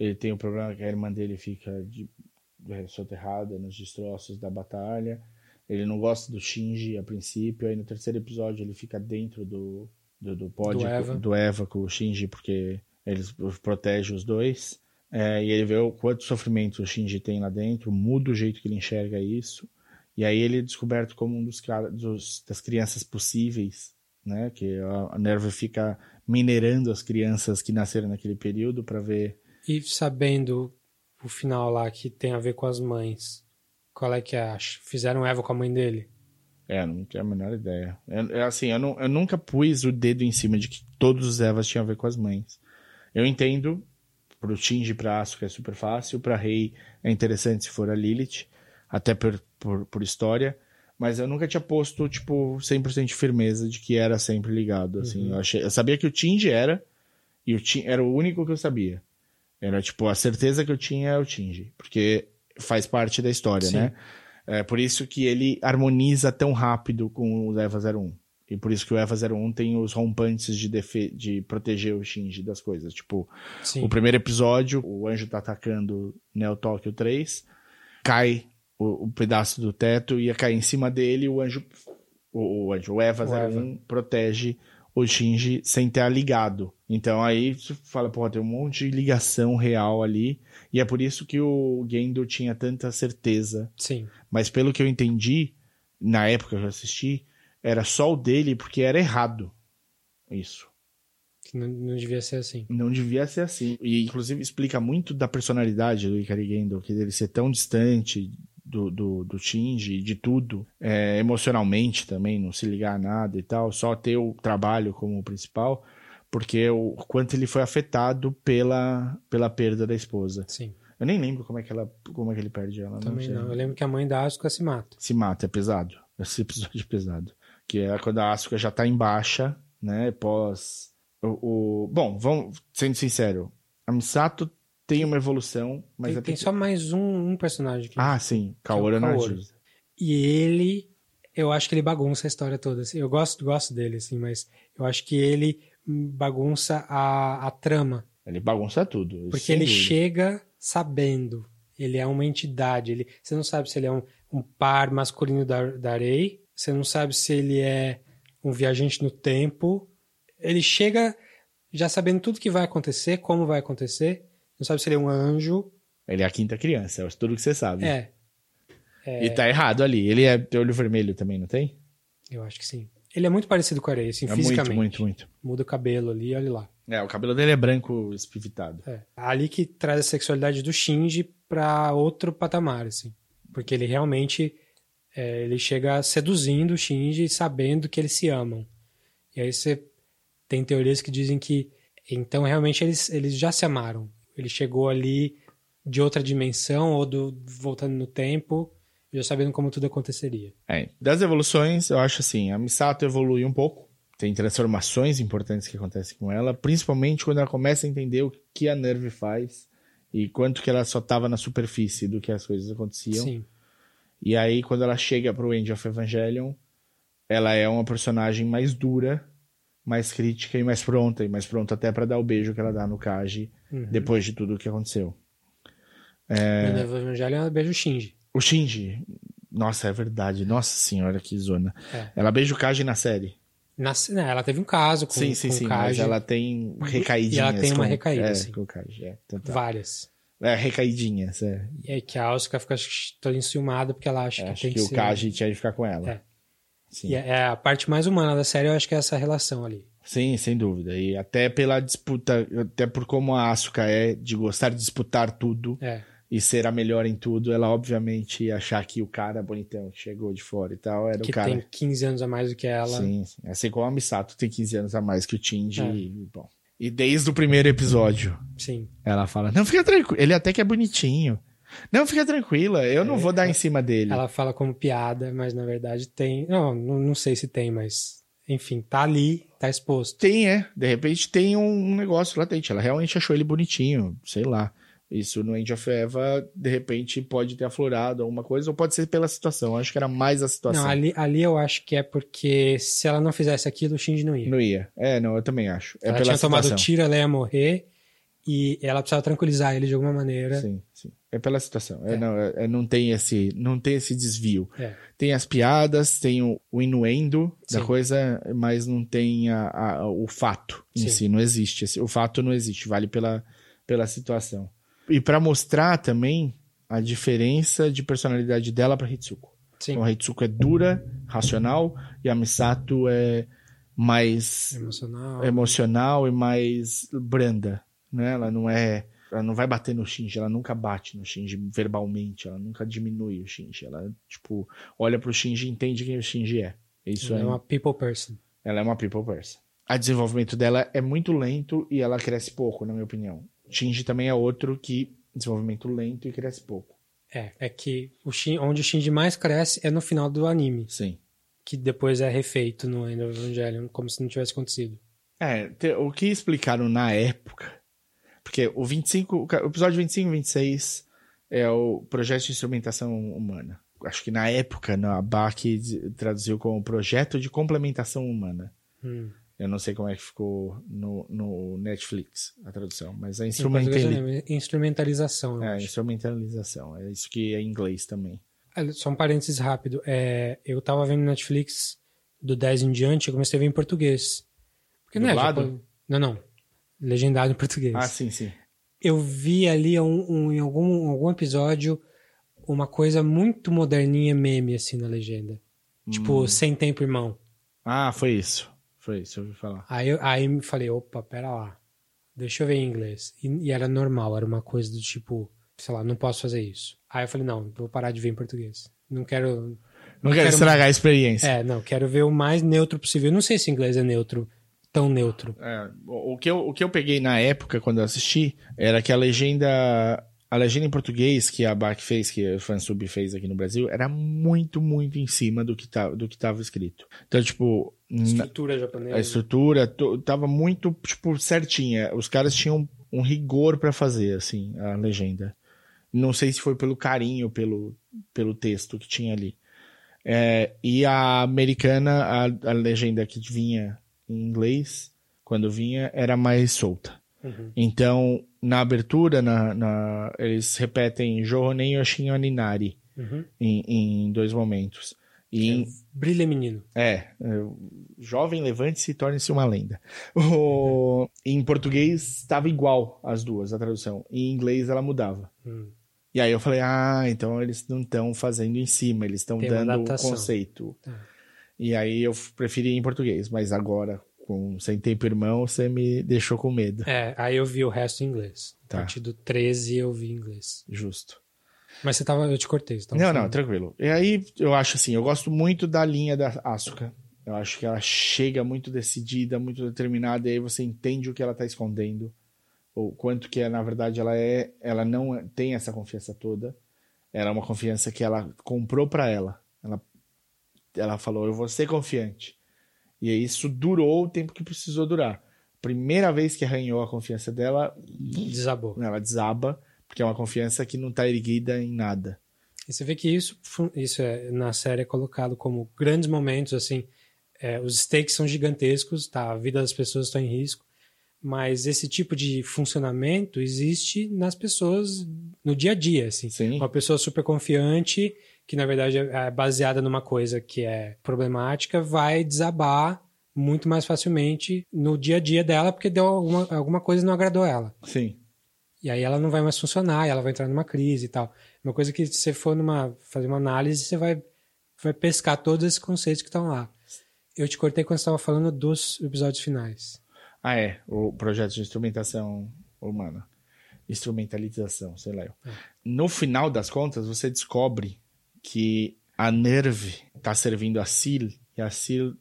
Ele tem o problema que a irmã dele fica de, é, soterrada nos destroços da batalha. Ele não gosta do Shinji a princípio. Aí no terceiro episódio ele fica dentro do, do, do pod Do Eva. do Eva com o Shinji, porque eles protegem os dois. É, e ele vê o quanto sofrimento o Shinji tem lá dentro, muda o jeito que ele enxerga isso. E aí ele é descoberto como um dos, dos- das crianças possíveis, né? Que a, a Nerve fica minerando as crianças que nasceram naquele período para ver. E sabendo o final lá que tem a ver com as mães, qual é que é? Fizeram Eva com a mãe dele? É, não tenho a menor ideia. É, é assim, eu, não- eu nunca pus o dedo em cima de que todos os Evas tinham a ver com as mães. Eu entendo, pro Shinji e pra Asuka é super fácil, pra Rei é interessante se for a Lilith, até por, por, por história, mas eu nunca tinha posto, tipo, 100% de firmeza de que era sempre ligado, assim. Eu, achei, eu sabia que o Shinji era, e o Shin- era o único que eu sabia. Era, tipo, a certeza que eu tinha é o Shinji, porque faz parte da história, Sim. né? É por isso que ele harmoniza tão rápido com o EVA 01. E por isso que o EVA 01 tem os rompantes de, defe de proteger o Shinji das coisas. Tipo, Sim. o primeiro episódio, o anjo tá atacando Neo Tokyo 3, cai o, o pedaço do teto, ia cair em cima dele, o anjo, o, o anjo, o EVA O Eva. 01 protege o Shinji sem ter ligado. Então aí você fala, pô, tem um monte de ligação real ali. E é por isso que o Gendo tinha tanta certeza. Sim. Mas pelo que eu entendi, na época que eu assisti, era só o dele porque era errado. Isso. Não, não devia ser assim. Não devia ser assim. E inclusive explica muito da personalidade do Ikari Gendo, que ele ser tão distante do, do, do Shinji, de tudo, é, emocionalmente também, não se ligar a nada e tal, só ter o trabalho como principal porque o quanto ele foi afetado pela, pela perda da esposa. Sim. Eu nem lembro como é que, ela, como é que ele perde ela. Também não, não. Eu lembro que a mãe da Asuka se mata. Se mata, é pesado. *laughs* Esse episódio é pesado. Que é quando a Asuka já tá em baixa, né? Pós. O, o... Bom, vamos, sendo sincero, a Misato tem uma evolução, mas tem, é tem só mais um, um personagem aqui. Ah, sim. É Kaora. Nargis. E ele, eu acho que ele bagunça a história toda. assim. Eu gosto, gosto dele, assim, mas eu acho que ele bagunça a, a trama. Ele bagunça tudo. Porque ele dúvida. chega sabendo. Ele é uma entidade. Ele, você não sabe se ele é um, um par masculino da, da Rei. Você não sabe se ele é um viajante no tempo. Ele chega já sabendo tudo que vai acontecer, como vai acontecer. Não sabe se ele é um anjo. Ele é a quinta criança, é tudo que você sabe. É. E tá errado ali. Ele é olho vermelho também, não tem? Eu acho que sim. Ele é muito parecido com a Rei, assim, é fisicamente. muito, muito, muito. Muda o cabelo ali, olha lá. É, o cabelo dele é branco espivitado. É. Ali que traz a sexualidade do Shinji pra outro patamar, assim. Porque ele realmente é, ele chega seduzindo o Shinji sabendo que eles se amam. E aí você tem teorias que dizem que então realmente eles, eles já se amaram. Ele chegou ali de outra dimensão ou do, voltando no tempo, já sabendo como tudo aconteceria. É, das evoluções, eu acho assim, a Misato evolui um pouco. Tem transformações importantes que acontecem com ela, principalmente quando ela começa a entender o que a Nerve faz e quanto que ela só estava na superfície do que as coisas aconteciam. Sim. E aí, quando ela chega pro End of Evangelion, ela é uma personagem mais dura, mais crítica e mais pronta, e mais pronta até para dar o beijo que ela dá no Kaji Uhum. depois de tudo o que aconteceu. É... No Evangelho ela beija o Shinji. O Shinji, nossa, é verdade, nossa senhora, que zona. É. Ela beija o Kaji na série. Na, né, ela teve um caso com, sim, sim, com sim, o mas Kaji. ela tem recaidinhas. E ela tem uma com- recaída, é, sim. com o Kaji, é. Então tá. Várias. É, recaidinhas, é. E aí que a Asuka fica toda enciumada porque ela acha que Acho tem que que, o ser... Kaji tinha de ficar com ela. É. Sim. E é é a parte mais humana da série, eu acho que é essa relação ali. Sim, sem dúvida. E até pela disputa, até por como a Asuka é de gostar de disputar tudo É. e ser a melhor em tudo, ela obviamente ia achar que o cara bonitão que chegou de fora e tal era Que o cara. tem 15 anos a mais do que ela. Sim, sim. Assim como a Misato tem 15 anos a mais que o Shinji. É. E, bom. E desde o primeiro episódio, Sim. ela fala: Não, fica tranquilo. Ele até que é bonitinho. Não, fica tranquila, eu não É, vou dar ela- em cima dele. Ela fala como piada, mas na verdade tem. Não, não, não sei se tem, mas. Enfim, tá ali, tá exposto. Tem, é. De repente tem um negócio latente. Ela realmente achou ele bonitinho, sei lá. Isso no End of Eva, de repente, pode ter aflorado alguma coisa, ou pode ser pela situação. Acho que era mais a situação. Não, ali, ali eu acho que é porque se ela não fizesse aquilo, o Shinji não ia. Não ia. É, não, eu também acho. É ela pela tinha tomado situação. tiro, ela ia morrer e ela precisava tranquilizar ele de alguma maneira. Sim, sim. É pela situação. É, É. Não, é- é- não, tem esse, não tem esse desvio. É. Tem as piadas, tem o, o inuendo da Sim. coisa, mas não tem a- a- o fato em Sim. si. Não existe. O fato não existe, vale pela, pela situação. E pra mostrar também a diferença de personalidade dela pra Hitsuko. Sim. Então, a Hitsuko é dura, racional, e a Misato é mais Emocional. emocional e mais branda, né? Ela não é, ela não vai bater no Shinji, ela nunca bate no Shinji verbalmente, ela nunca diminui o Shinji, ela tipo olha pro Shinji e entende quem o Shinji é. Isso Ela é, é uma people person. ela é uma people person. O desenvolvimento dela é muito lento e ela cresce pouco, na minha opinião. Shinji também é outro que desenvolvimento lento e cresce pouco. É, é que o onde o Shinji mais cresce é no final do anime, Sim. que depois é refeito no End of Evangelion, como se não tivesse acontecido. É, te- o que explicaram na época, porque o 25, o episódio 25 e 26 é o projeto de instrumentação humana. Acho que na época a BAC traduziu como projeto de complementação humana. Hum. Eu não sei como é que ficou no, no Netflix a tradução, mas a português instrumentali... é instrumentalização, é, acho. instrumentalização. É isso que é em inglês também. Só um parênteses rápido. É, eu tava vendo Netflix do 10 em diante, eu comecei a ver em português. Porque, né, Não, não. legendado em português. Ah, sim, sim. Eu vi ali um, um- em algum, algum episódio uma coisa muito moderninha meme, assim, na legenda. Tipo, sem tempo, irmão. Ah, foi isso. Foi isso, eu ouvi falar. Aí eu aí falei, opa, pera lá. Deixa eu ver em inglês. E, e era normal, era uma coisa do tipo, sei lá, não posso fazer isso. Aí eu falei, não, vou parar de ver em português. Não quero. Não quero quero estragar a experiência. É, não, quero ver o mais neutro possível. Eu não sei se inglês é neutro, tão neutro. É, o, o que eu, o que eu peguei na época, quando eu assisti, era que a legenda. A legenda em português que a BAC fez, que o Fansub fez aqui no Brasil, era muito, muito em cima do que, tá, do que tava escrito. Então, tipo, na- Estrutura japonesa. a estrutura to- tava muito, tipo, certinha. Os caras tinham um rigor pra fazer, assim, a legenda. Não sei se foi pelo carinho, pelo, pelo texto que tinha ali. É, e a americana, a, a legenda que vinha em inglês, quando vinha, era mais solta. Uhum. Então, na abertura, na, na- eles repetem Johonen Yoshin Aninari Uhum. em, em dois momentos. E em, Brilha, menino. é, é, jovem levante-se e torne-se uma lenda. O- em português estava igual as duas, a tradução. Em inglês ela mudava. Hum. E aí eu falei, ah, então eles não estão fazendo em cima, eles estão dando o adaptação. conceito. Tá. E aí eu preferi em português, mas agora, com Sem Tempo Irmão, você me deixou com medo. É, aí eu vi o resto em inglês. A Tá. partir do 13 eu vi em inglês. Justo. Mas você tava, eu te cortei. Você tava Não, não, falando. tranquilo. E aí eu acho assim, eu gosto muito da linha da Asuka. Eu acho que ela chega muito decidida, muito determinada, e aí você entende o que ela tá escondendo. Ou quanto que, na verdade, ela é. Ela não é- tem essa confiança toda. Ela é uma confiança que ela comprou pra ela. Ela, ela falou, eu vou ser confiante. E isso durou o tempo que precisou durar. Primeira vez que arranhou a confiança dela, Desabou. ela desaba, porque é uma confiança que não tá erguida em nada. E você vê que isso, isso é, na série é colocado como grandes momentos, assim, é, os stakes são gigantescos, tá? A vida das pessoas está em risco, mas esse tipo de funcionamento existe nas pessoas no dia a dia, assim. Sim. Uma pessoa super confiante, que na verdade é é baseada numa coisa que é problemática, vai desabar muito mais facilmente no dia a dia dela, porque deu alguma, alguma coisa que não agradou ela. Sim. E aí ela não vai mais funcionar, ela vai entrar numa crise e tal. Uma coisa que se você for numa, fazer uma análise, você vai, vai pescar todos esses conceitos que estão lá. Eu te cortei quando você estava falando dos episódios finais. Ah, é. O projeto de instrumentação humana. Instrumentalização, sei lá. eu. No final das contas, você descobre que a Nerve tá servindo a Sil e a Sil.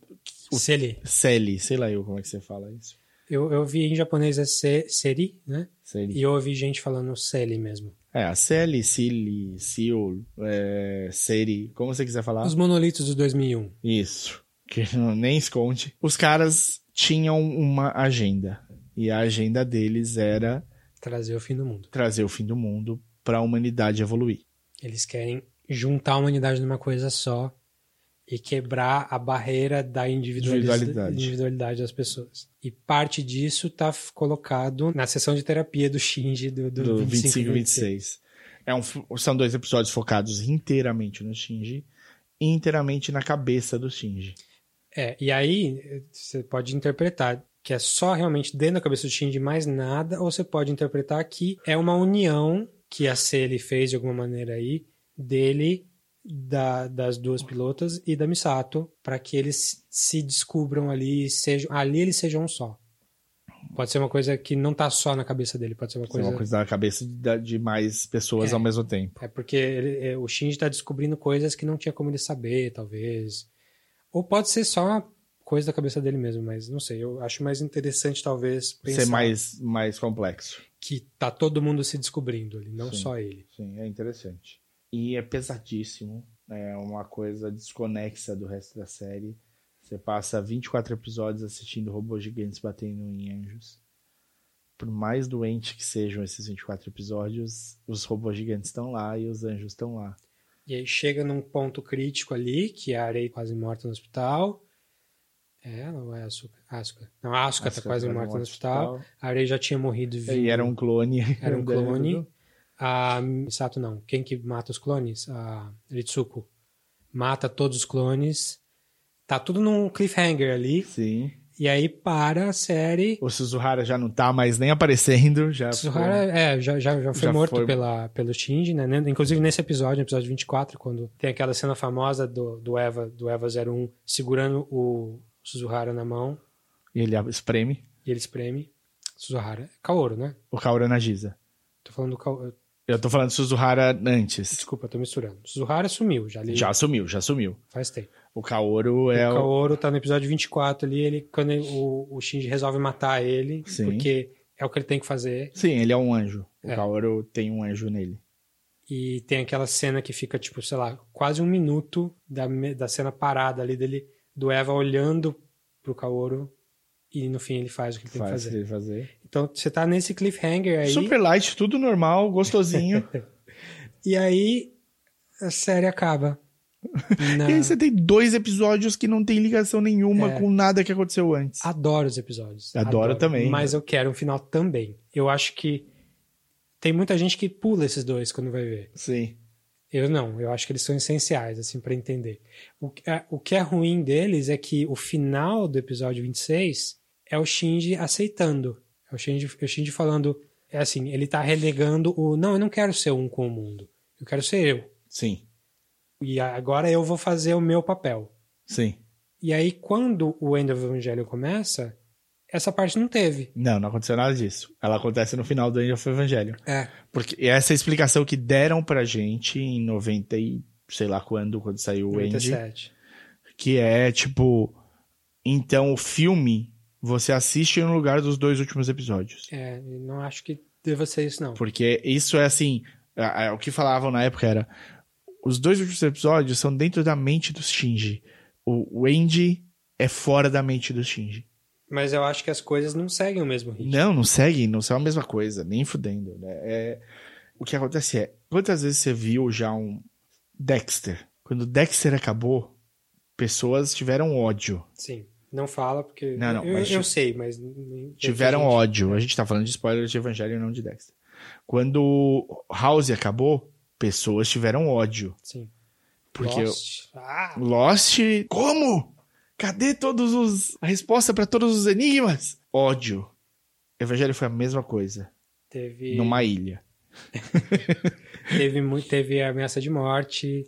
O Seli. Celi, sei lá eu como é que você fala isso. Eu, eu vi em japonês é se, Seri, né? Celi. E eu ouvi gente falando Seli mesmo. É, a Celi, Sil, Sil, é, Seri, como você quiser falar. Os monolitos do 2001. Isso. Que nem esconde. Os caras tinham uma agenda. E a agenda deles era Trazer o fim do mundo. trazer o fim do mundo para a humanidade evoluir. Eles querem juntar a humanidade numa coisa só e quebrar a barreira da individualidade, Individualidade. das pessoas. E parte disso está colocado na sessão de terapia do Shinji do, do, do 25 25 e e 26. 26. É um, são dois episódios focados inteiramente no Shinji e inteiramente na cabeça do Shinji. É, e aí você pode interpretar que é só realmente dentro da cabeça do Shinji mais nada, ou você pode interpretar que é uma união que a Celi fez de alguma maneira aí, dele, da- das duas pilotas e da Misato, para que eles se descubram ali, e sejam, ali eles sejam um só. Pode ser uma coisa que não tá só na cabeça dele, pode ser uma coisa. uma coisa na cabeça de, de mais pessoas É. ao mesmo tempo. É porque ele- é, o Shinji tá descobrindo coisas que não tinha como ele saber, talvez. Ou pode ser só uma coisa da cabeça dele mesmo, mas não sei. Eu acho mais interessante, talvez, pensar Ser mais, mais complexo. que tá todo mundo se descobrindo ali, não Sim. só ele. Sim, é interessante. E é pesadíssimo. É uma coisa desconexa do resto da série. Você passa 24 episódios assistindo robôs gigantes batendo em anjos. Por mais doente que sejam esses 24 episódios, os robôs gigantes estão lá e os anjos estão lá. E aí chega num ponto crítico ali, que é a Arei quase morta no hospital. É, não é Asuka? Asuka. Não, a Asuka tá Asuka quase tá morta no morta hospital. A Arei já tinha morrido E vindo. era um clone. Era um *laughs* clone. A Misato não. Quem que mata os clones? A Ritsuko. Mata todos os clones. Tá tudo num cliffhanger ali. Sim. E aí para a série. O Suzuhara já não tá mais nem aparecendo. Já Suzuhara, ficou... é, já, já, já foi Já morto foi- Pela, pelo Shinji, né? Inclusive nesse episódio, no episódio 24, quando tem aquela cena famosa do, do Eva, do Eva 01 segurando o Suzuhara na mão E ele espreme e ele espreme. Suzuhara. Kaoru, né? o Kaoru Nagisa. Tô falando do Kaoru. Eu tô falando de Suzuhara antes. Desculpa, tô misturando. Suzuhara sumiu, já ali Já assumiu, já assumiu. faz tempo. O Kaoru é o o. Kaoru tá no episódio 24 ali, ele, quando ele- o, o Shinji resolve matar ele, Sim. porque é o que ele tem que fazer. Sim, ele é um anjo. O É. Kaoru tem um anjo nele. E tem aquela cena que fica, tipo, sei lá, quase um minuto da, da cena parada ali dele, do Eva olhando pro Kaoru e no fim ele faz o que ele tem que Faz fazer. ele fazer. Então você tá nesse cliffhanger aí, Super light, tudo normal, gostosinho. *laughs* e aí a série acaba. *laughs* Na- E aí você tem dois episódios que não tem ligação nenhuma É. com nada que aconteceu antes. Adoro os episódios. Adoro também. Mas eu quero um final também. Eu acho que tem muita gente que pula esses dois quando vai ver. Sim. Eu não, eu acho que eles são essenciais, assim, pra entender. O, que é- o que é ruim deles é que o final do episódio 26 é o Shinji aceitando. É o Shinji, o Shinji falando, é assim, ele tá relegando o, não, eu não quero ser um com o mundo. Eu quero ser eu. Sim. E agora eu vou fazer o meu papel. Sim. E aí, quando o End of Evangelion começa, essa parte não teve. Não, não aconteceu nada disso. Ela acontece no final do End of Evangelion. É. Porque essa é explicação que deram pra gente em 90 e sei lá quando, quando saiu o End. 97. Que é tipo. Então o filme você assiste no lugar dos dois últimos episódios. É, não acho que deva ser isso, não. Porque isso é assim. a- a- O que falavam na época era. Os dois últimos episódios são dentro da mente do Shinji. O, o Andy é fora da mente do Shinji. Mas eu acho que as coisas não seguem o mesmo ritmo. Não, não segue, não são a mesma coisa, nem fudendo. Né? É, o que acontece é, quantas vezes você viu já um Dexter? Quando Dexter acabou, pessoas tiveram ódio. Sim. Não fala, porque. Não, não, eu, eu sei, mas. Tiveram gente- ódio. A gente tá falando de spoiler de Evangelho, não de Dexter. Quando House acabou, pessoas tiveram ódio. Sim. Porque Lost. Ah, Lost, como? Cadê todos os a resposta pra todos os enigmas? Ódio. Evangelho foi a mesma coisa, teve. numa ilha. *laughs* Teve, muito, teve ameaça de morte.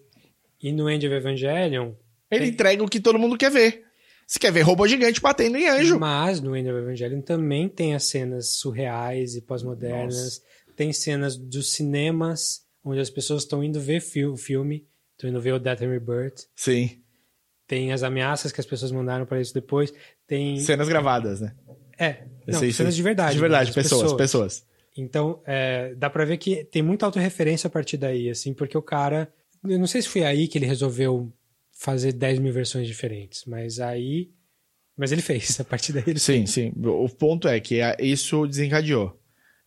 E no End of Evangelion. Ele Tem- entrega o que todo mundo quer ver. Se quer ver robô gigante batendo em anjo. Mas no End of Evangelion também tem as cenas surreais e pós-modernas. Tem cenas dos cinemas, onde as pessoas estão indo ver o filme, estão indo ver o Death and Rebirth. Sim. Tem as ameaças que as pessoas mandaram para isso depois. Tem. Cenas gravadas, né? É, não, sim. cenas de verdade. De verdade, das pessoas, pessoas. Então, é, dá pra ver que tem muita autorreferência a partir daí, assim, porque o cara. Eu não sei se foi aí que ele resolveu fazer 10 mil versões diferentes, mas aí. Mas ele fez, a partir daí ele Sim, sim. O ponto é que a- isso desencadeou.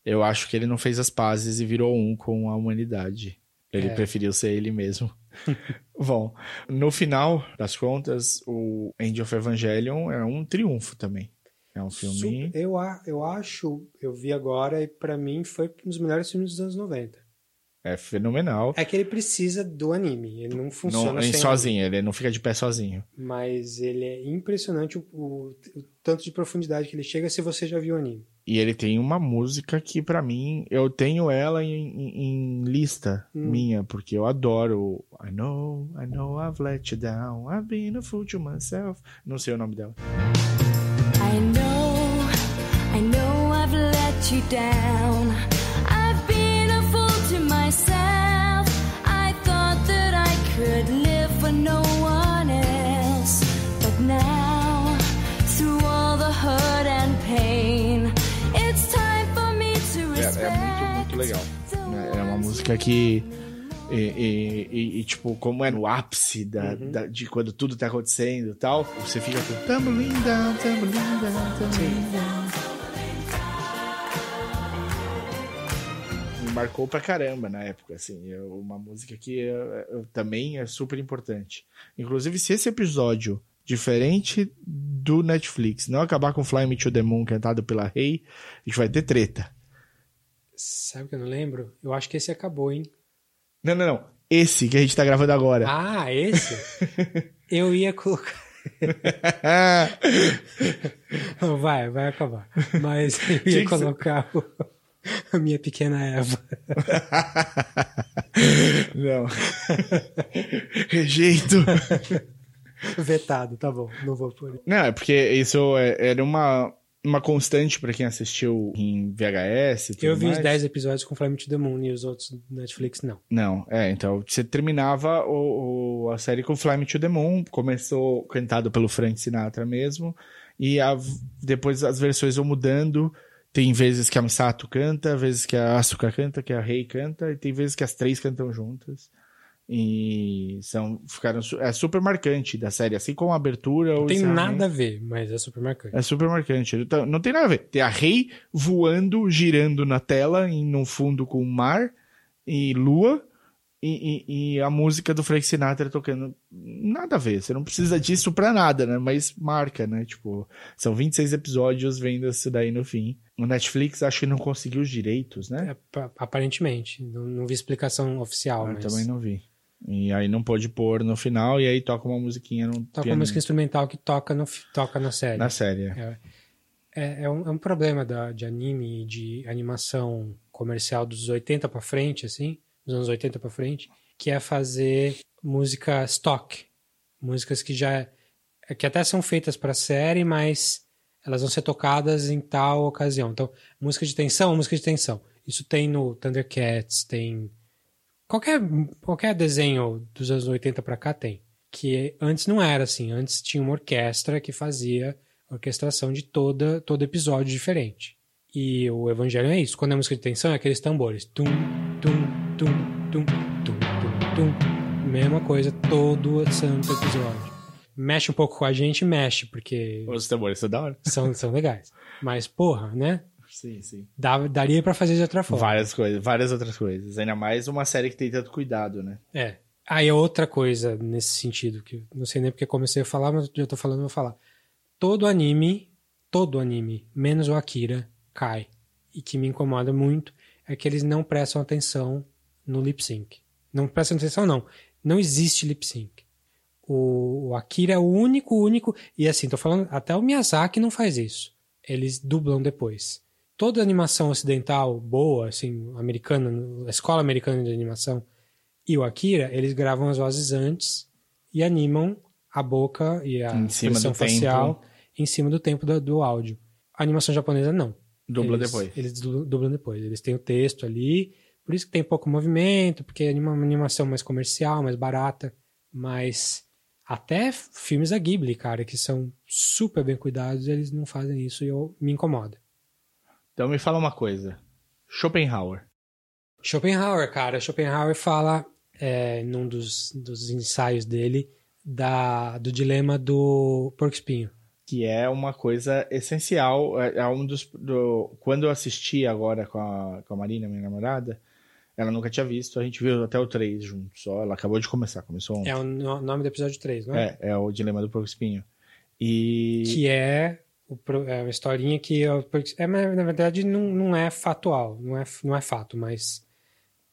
Eu acho que ele não fez as pazes e virou um com a humanidade. Ele É. preferiu ser ele mesmo. *laughs* Bom, no final das contas, o End of Evangelion é um triunfo também. É um filme. Eu, a- eu acho, eu vi agora e pra mim foi um dos melhores filmes dos anos 90. É fenomenal. É que ele precisa do anime, ele não funciona Não, sem sozinho, ele não fica de pé sozinho. mas ele é impressionante o, o- o tanto de profundidade que ele chega se você já viu o anime. E ele tem uma música que, pra mim, eu tenho ela em, em- em lista Hum. minha, porque eu adoro. I know, I know I've let you down. I've been a fool to myself. Não sei o nome dela. I know, I know I've let you down. Legal. É é uma música que. E, e- e- e, tipo, como é no ápice da, Uhum. da- de quando tudo tá acontecendo e tal, você fica com tumbling down, tumbling down, tumbling down. Me marcou pra caramba na época, assim. é uma música que eu- eu- também é super importante. Inclusive, se esse episódio, diferente do Netflix, não acabar com Fly Me to the Moon cantado pela Rei, a gente vai ter treta. Sabe o que eu não lembro? Eu acho que esse acabou, hein? Não, não, não. Esse que a gente tá gravando agora. Ah, esse? *laughs* eu ia colocar. *laughs* Vai, vai acabar. Mas eu ia colocar o- a minha pequena Eva. *laughs* Não. Rejeito. Vetado, tá bom, não vou pôr. Não, é porque isso é- era uma, uma constante pra quem assistiu em VHS. e tudo Eu vi os mais. 10 episódios com Fly Me to the Moon e os outros Netflix não. Não, é, então você terminava o, o- a série com Fly Me to the Moon, começou cantado pelo Frank Sinatra mesmo, e a- depois as versões vão mudando. Tem vezes que a Misato canta, vezes que a Asuka canta, que a Rei canta, e tem vezes que as três cantam juntas. E são, ficaram, é super marcante da série, assim como a abertura. Não tem nada a ver, mas é super marcante. É super marcante. Então, não tem nada a ver. Tem a Rei voando, girando na tela, em num fundo com mar e lua, e, e- e a música do Frank Sinatra tocando. Nada a ver. Você não precisa disso pra nada, né? Mas marca, né? Tipo, são 26 episódios vendo isso daí no fim. O Netflix acho que não conseguiu os direitos, né? É, pa- aparentemente. Não, não vi explicação oficial, Eu mas. também não vi. E aí não pôde pôr no final, e aí toca uma musiquinha no Toca uma pianinho. música instrumental que toca, no, toca na série. na série. é. É, é um, é um problema da, de anime e de animação comercial dos 80 pra frente, assim, dos anos 80 pra frente, que é fazer música stock. Músicas que já. é, que até são feitas pra série, mas elas vão ser tocadas em tal ocasião. Então, música de tensão, música de tensão. Isso tem no Thundercats, tem. Qualquer, qualquer desenho dos anos 80 pra cá tem. Que antes não era assim. Antes tinha uma orquestra que fazia orquestração de toda, todo episódio diferente. E o Evangelho é isso. Quando é música de tensão, é aqueles tambores. Tum, tum, tum, tum, tum, tum, tum. Mesma coisa todo santo episódio. Mexe um pouco com a gente, mexe, porque Os tambores são da hora. são, são legais. *laughs* Mas, porra, né? Sim, sim. Dá, daria pra fazer de outra forma. Várias coisas, várias outras coisas. Ainda mais uma série que tem tanto cuidado, né? É. Aí é outra coisa nesse sentido, que não sei nem porque comecei a falar, mas já tô falando, vou falar. Todo anime, todo anime, menos o Akira, cai. E que me incomoda muito é que eles não prestam atenção no lip sync. Não prestam atenção, não. Não existe lip sync. O, o Akira é o único, único. E assim, tô falando, até o Miyazaki não faz isso. Eles dublam depois. Toda animação ocidental boa, assim, americana, a escola americana de animação, e o Akira, eles gravam as vozes antes e animam a boca e a expressão facial tempo. em cima do tempo do, do áudio. A animação japonesa não. Dubla eles, depois. Eles du- dublam depois. Eles têm o texto ali, por isso que tem pouco movimento, porque é uma animação mais comercial, mais barata. Mas até filmes da Ghibli, cara, que são super bem cuidados, eles não fazem isso e eu, me incomoda. Então me fala uma coisa. Schopenhauer. Schopenhauer, cara. Schopenhauer fala é, num dos, dos ensaios dele da, do dilema do porco espinho. Que é uma coisa essencial. É, é um dos. do- quando eu assisti agora com a, com a Marina, minha namorada, ela nunca tinha visto. A gente viu até o 3 juntos. Só ela acabou de começar, começou ontem. É o no- nome do episódio 3, não é? É, é o Dilema do Porco Espinho. E. Que é, é uma historinha que. é É, na verdade, não, não é fatual, não é, não é fato, mas.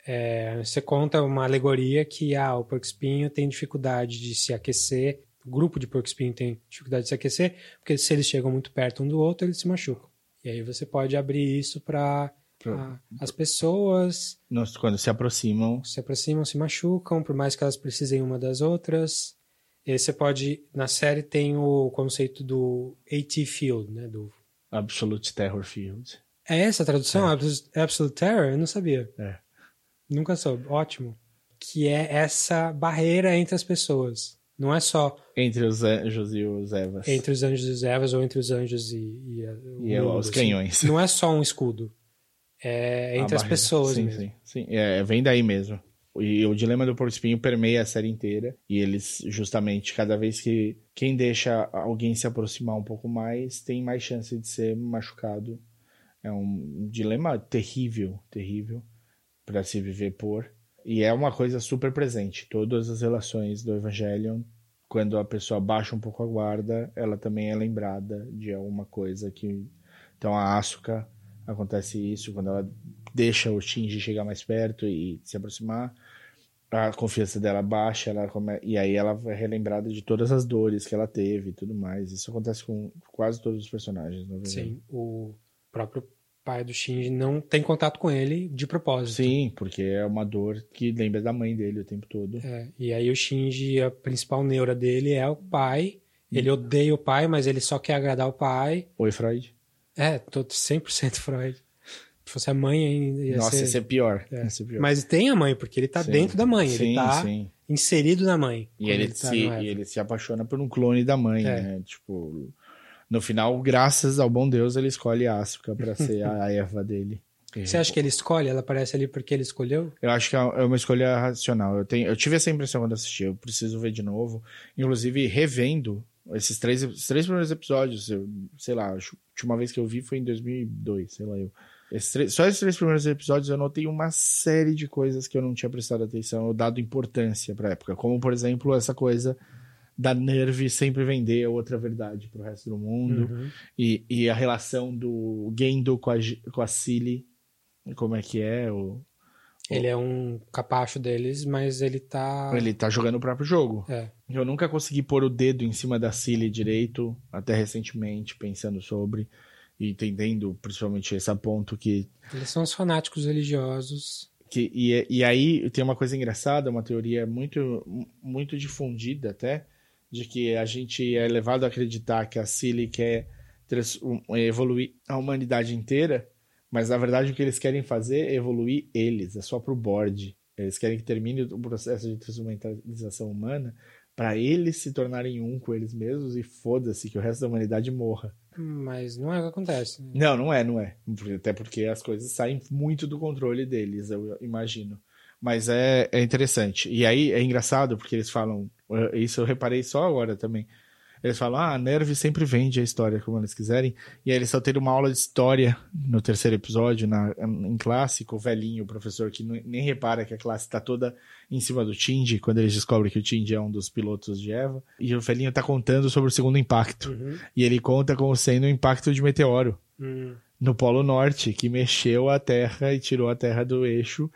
é, você conta uma alegoria que ah, o porco espinho tem dificuldade de se aquecer, o grupo de porco espinho tem dificuldade de se aquecer, porque se eles chegam muito perto um do outro, eles se machucam. E aí você pode abrir isso para as pessoas quando se aproximam. se aproximam, se machucam, por mais que elas precisem uma das outras. E aí você pode, na série tem o conceito do AT Field, né? Do... Absolute Terror Field. É essa a tradução? Absolute, Absolute Terror? Eu não sabia. É. Nunca soube. Ótimo. Que é essa barreira entre as pessoas. Não é só Entre os anjos e os Evas. entre os anjos e os Evas ou entre os anjos e, e, a- E mundo, os assim. canhões. Não é só um escudo. É *laughs* A entre as barreira. pessoas Sim, mesmo. sim, sim. É, vem daí mesmo. E o dilema do porco espinho permeia a série inteira. E eles, justamente, cada vez que quem deixa alguém se aproximar um pouco mais, tem mais chance de ser machucado. É um dilema terrível, terrível para se viver por. E é uma coisa super presente. Todas as relações do Evangelion, quando a pessoa baixa um pouco a guarda, ela também é lembrada de alguma coisa que. Então a Asuka acontece isso quando ela deixa o Shinji chegar mais perto e se aproximar. A confiança dela baixa, ela come... e aí ela é relembrada de todas as dores que ela teve e tudo mais. Isso acontece com quase todos os personagens, na verdade. Sim, o próprio pai do Shinji não tem contato com ele de propósito. Sim, porque é uma dor que lembra da mãe dele o tempo todo. É, e aí o Shinji, a principal neura dele é o pai. Ele odeia o pai, mas ele só quer agradar o pai. Oi, Freud. É, tô 100% Freud. Se fosse a mãe ainda ia Nossa, ser... esse é pior. É. Esse é pior. Mas tem a mãe, porque ele tá Sim. dentro da mãe. sim, ele tá sim. inserido na mãe. E quando ele, tá se, e ele se apaixona por um clone da mãe, É. né? Tipo, no final, graças ao bom Deus, ele escolhe a Asuka pra ser a, Eva dele. Você acha que ele escolhe? Ela aparece ali porque ele escolheu? Eu acho que é uma escolha racional. Eu, tenho, eu tive essa impressão quando assisti. Eu preciso ver de novo. Inclusive, revendo esses três, esses três primeiros episódios. Eu, sei lá, a última vez que eu vi foi em 2002, sei lá eu. Esses três- só esses três primeiros episódios eu notei uma série de coisas que eu não tinha prestado atenção ou dado importância pra época. Como, por exemplo, essa coisa da Nerve sempre vender a outra verdade pro resto do mundo. Uhum. E, e a relação do Gendo com a, com a Cilly. Como é que é? O, Ele é um capacho deles, mas ele tá. Ele tá jogando o próprio jogo. É. Eu nunca consegui pôr o dedo em cima da Cilly direito, até recentemente, pensando sobre entendendo principalmente esse ponto que. Eles são os fanáticos religiosos. que e, e aí tem uma coisa engraçada, uma teoria muito, muito difundida até, de que a gente é levado a acreditar que a Cilly quer evoluir a humanidade inteira, mas na verdade o que eles querem fazer é evoluir eles, é só pro board. Eles querem que termine o processo de transumanização humana para eles se tornarem um com eles mesmos e foda-se que o resto da humanidade morra. Mas não é o que acontece. Não, não é, não é. Até porque as coisas saem muito do controle deles, eu imagino. Mas é, é interessante. E aí é engraçado porque eles falam. eh, Isso eu reparei só agora também. Eles falam, ah, a Nerve sempre vende a história como eles quiserem. E aí eles só terem uma aula de história no terceiro episódio, na, em clássico, o velhinho, o professor, que nem repara que a classe tá toda em cima do Tindy, quando eles descobrem que o Tindy é um dos pilotos de Eva. E o velhinho tá contando sobre o segundo impacto. Uhum. E ele conta como sendo o impacto de meteoro Hum. no Polo Norte, que mexeu a Terra e tirou a Terra do eixo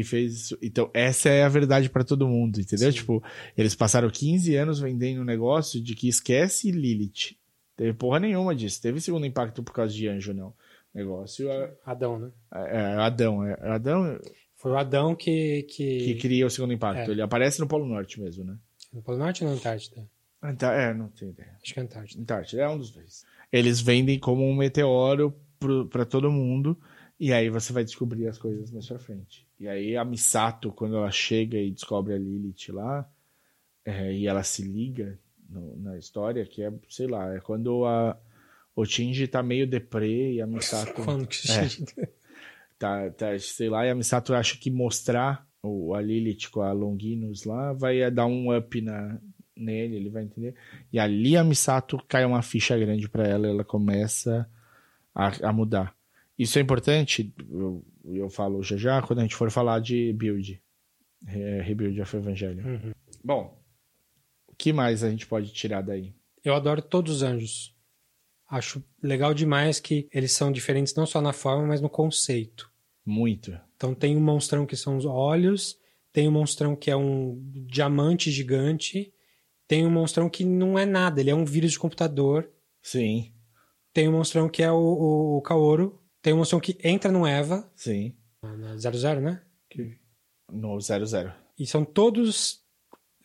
e fez isso. Então, essa é a verdade pra todo mundo, entendeu? Sim. Tipo, eles passaram 15 anos vendendo um negócio de que esquece Lilith. Teve porra nenhuma disso. Teve segundo impacto por causa de anjo, não. Negócio é, Adão, né? é Adão. É Adão Foi o Adão que. que... que cria o segundo impacto. É. Ele aparece no Polo Norte mesmo, né? No Polo Norte ou na Antártida? Anta- É, não tenho ideia. Acho que é Antártida. Antártida, é um dos dois. Eles vendem como um meteoro pra todo mundo, e aí você vai descobrir as coisas mais pra frente. E aí a Misato, quando ela chega e descobre a Lilith lá, é, e ela se liga no- na história, que é, sei lá, é quando a, o Shinji tá meio deprê e a Misato *laughs* Quando que É. tá, tá, sei lá, e a Misato acha que mostrar o, a Lilith com a Longinus lá vai dar um up na, nele, ele vai entender. E ali a Misato cai uma ficha grande pra ela, ela começa a, a mudar. Isso é importante, eu, eu falo já já, quando a gente for falar de build, é, Rebuild of Evangelion. Uhum. Bom, o que mais a gente pode tirar daí? Eu adoro todos os anjos. Acho legal demais que eles são diferentes não só na forma, mas no conceito. Muito. Então tem um monstrão que são os olhos, tem um monstrão que é um diamante gigante, tem um monstrão que não é nada, ele é um vírus de computador, Sim, tem um monstrão que é o, o, o Kaoru, tem um monstrão que entra no Eva, sim. na 00, né? No 00. E são todos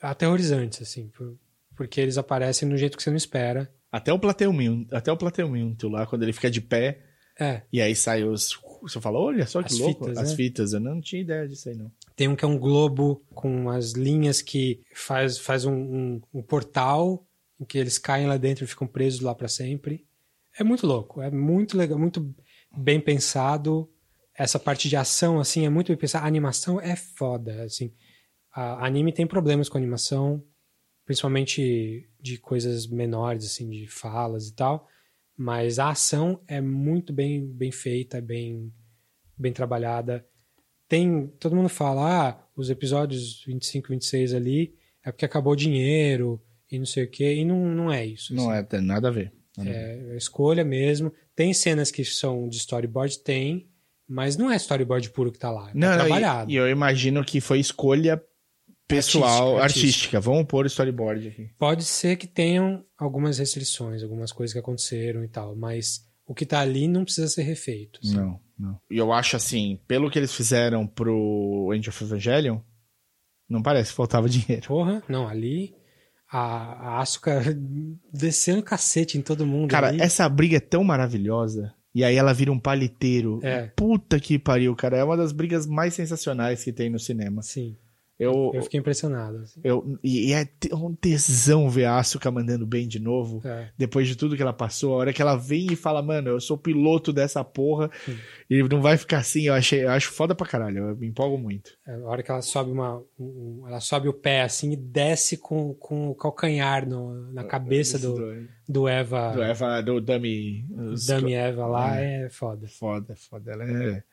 aterrorizantes, assim, por- porque eles aparecem no jeito que você não espera. Até o Plateuminto, até o Plateuminto lá, quando ele fica de pé, É, E aí sai os. Você fala, olha só que As louco. fitas, As né? fitas, eu não tinha ideia disso aí, não. Tem um que é um globo com as linhas que faz, faz um, um- um portal em que eles caem lá dentro e ficam presos lá para sempre. É muito louco, é muito legal, muito bem pensado. Essa parte de ação, assim, é muito bem pensada. A animação é foda, assim. A anime tem problemas com animação, principalmente de coisas menores, assim, de falas e tal. Mas a ação é muito bem, bem feita, bem, bem trabalhada. Tem, todo mundo fala, ah, os episódios 25, 26 ali é porque acabou o dinheiro e não sei o quê, e não, não é isso. Não assim. é, tem nada a ver. Nada a ver. É, é escolha mesmo. Tem cenas que são de storyboard, tem, mas não é storyboard puro que tá lá. É Não, não, trabalhado. e, e eu imagino que foi escolha Pessoal, Artística, artística. Vamos pôr storyboard aqui. Pode ser que tenham algumas restrições, algumas coisas que aconteceram e tal, mas o que tá ali não precisa ser refeito. assim. Não, não. E eu acho assim, pelo que eles fizeram pro End of Evangelion, não parece que faltava *laughs* dinheiro. Porra, não, ali a, a Asuka *laughs* descendo cacete em todo mundo. Cara, ali. essa briga é tão maravilhosa. E aí ela vira um paliteiro. É. Puta que pariu, cara. É uma das brigas mais sensacionais que tem no cinema. Sim, Eu, eu fiquei impressionado. assim. eu, e é um tesão ver a Asuka mandando bem de novo. É. Depois de tudo que ela passou, a hora que ela vem e fala, mano, eu sou piloto dessa porra. E não vai ficar assim. Eu, achei, eu acho foda pra caralho. Eu me empolgo muito. É, A hora que ela sobe uma. um- ela sobe o pé assim e desce com, com o calcanhar no- na cabeça do, do Eva. do Eva, do Dummy. Dummy Eva lá é foda. Foda, foda. Ela é,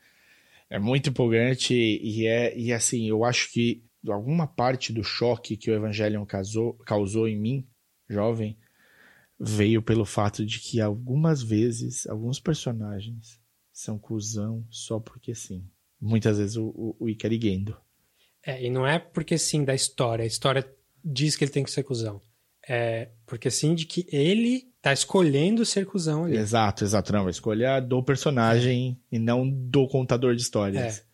é muito empolgante e é e assim, eu acho que alguma parte do choque que o Evangelion causou, causou em mim, jovem, veio pelo fato de que algumas vezes alguns personagens são cuzão só porque sim. Muitas vezes o, o, o Ikari Gendo. É, e não é porque sim da história. A história diz que ele tem que ser cuzão. É porque sim de que ele tá escolhendo ser cuzão ali. Exato, exato. Não, a escolha do personagem e não do contador de histórias. É.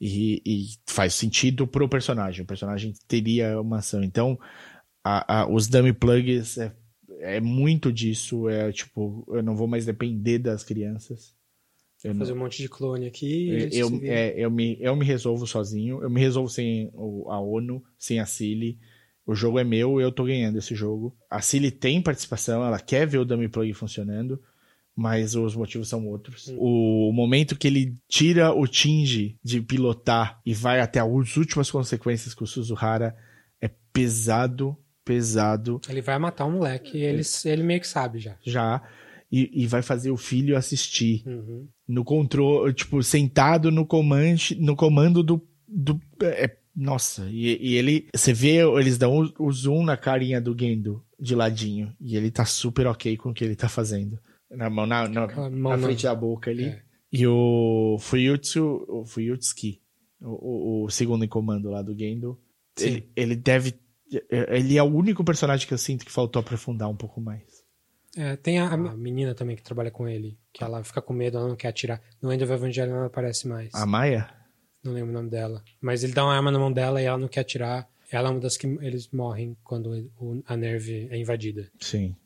E, e faz sentido pro personagem. O personagem teria uma ação. Então, a- a- os dummy plugs é, é muito disso. É tipo, eu não vou mais depender das crianças. Eu, não- Fazer um monte de clone aqui. eles eu, viram. é, eu, me, eu me resolvo sozinho. Eu me resolvo sem o- a ONU, sem a Cilly. O jogo é meu, eu tô ganhando esse jogo. A Cilly tem participação, ela quer ver o dummy plug funcionando, mas os motivos são outros. O momento que ele tira o Tinge de pilotar e vai até as últimas consequências com o Suzuhara é pesado, pesado Ele vai matar um moleque e ele, ele meio que sabe já. já. E, e vai fazer o filho assistir Uhum. no controle, tipo, sentado no comando, no comando do. do é, nossa, e, e ele. Você vê, eles dão o, o zoom na carinha do Gendo de ladinho. E ele tá super ok com o que ele tá fazendo. Na mão, na, na, mão na na- frente da boca ali. É. E o Fuyutsu, o Fuyutsuki, o, o, o segundo em comando lá do Gendo, ele, ele deve. Ele é o único personagem que eu sinto que faltou aprofundar um pouco mais. É, tem a, a menina também que trabalha com ele, que ela fica com medo, ela não quer atirar. No End of Evangelion ela aparece mais. A Maia? Não lembro o nome dela. Mas ele dá uma arma na mão dela e ela não quer atirar. Ela é uma das que eles morrem quando o- a Nerve é invadida. Sim.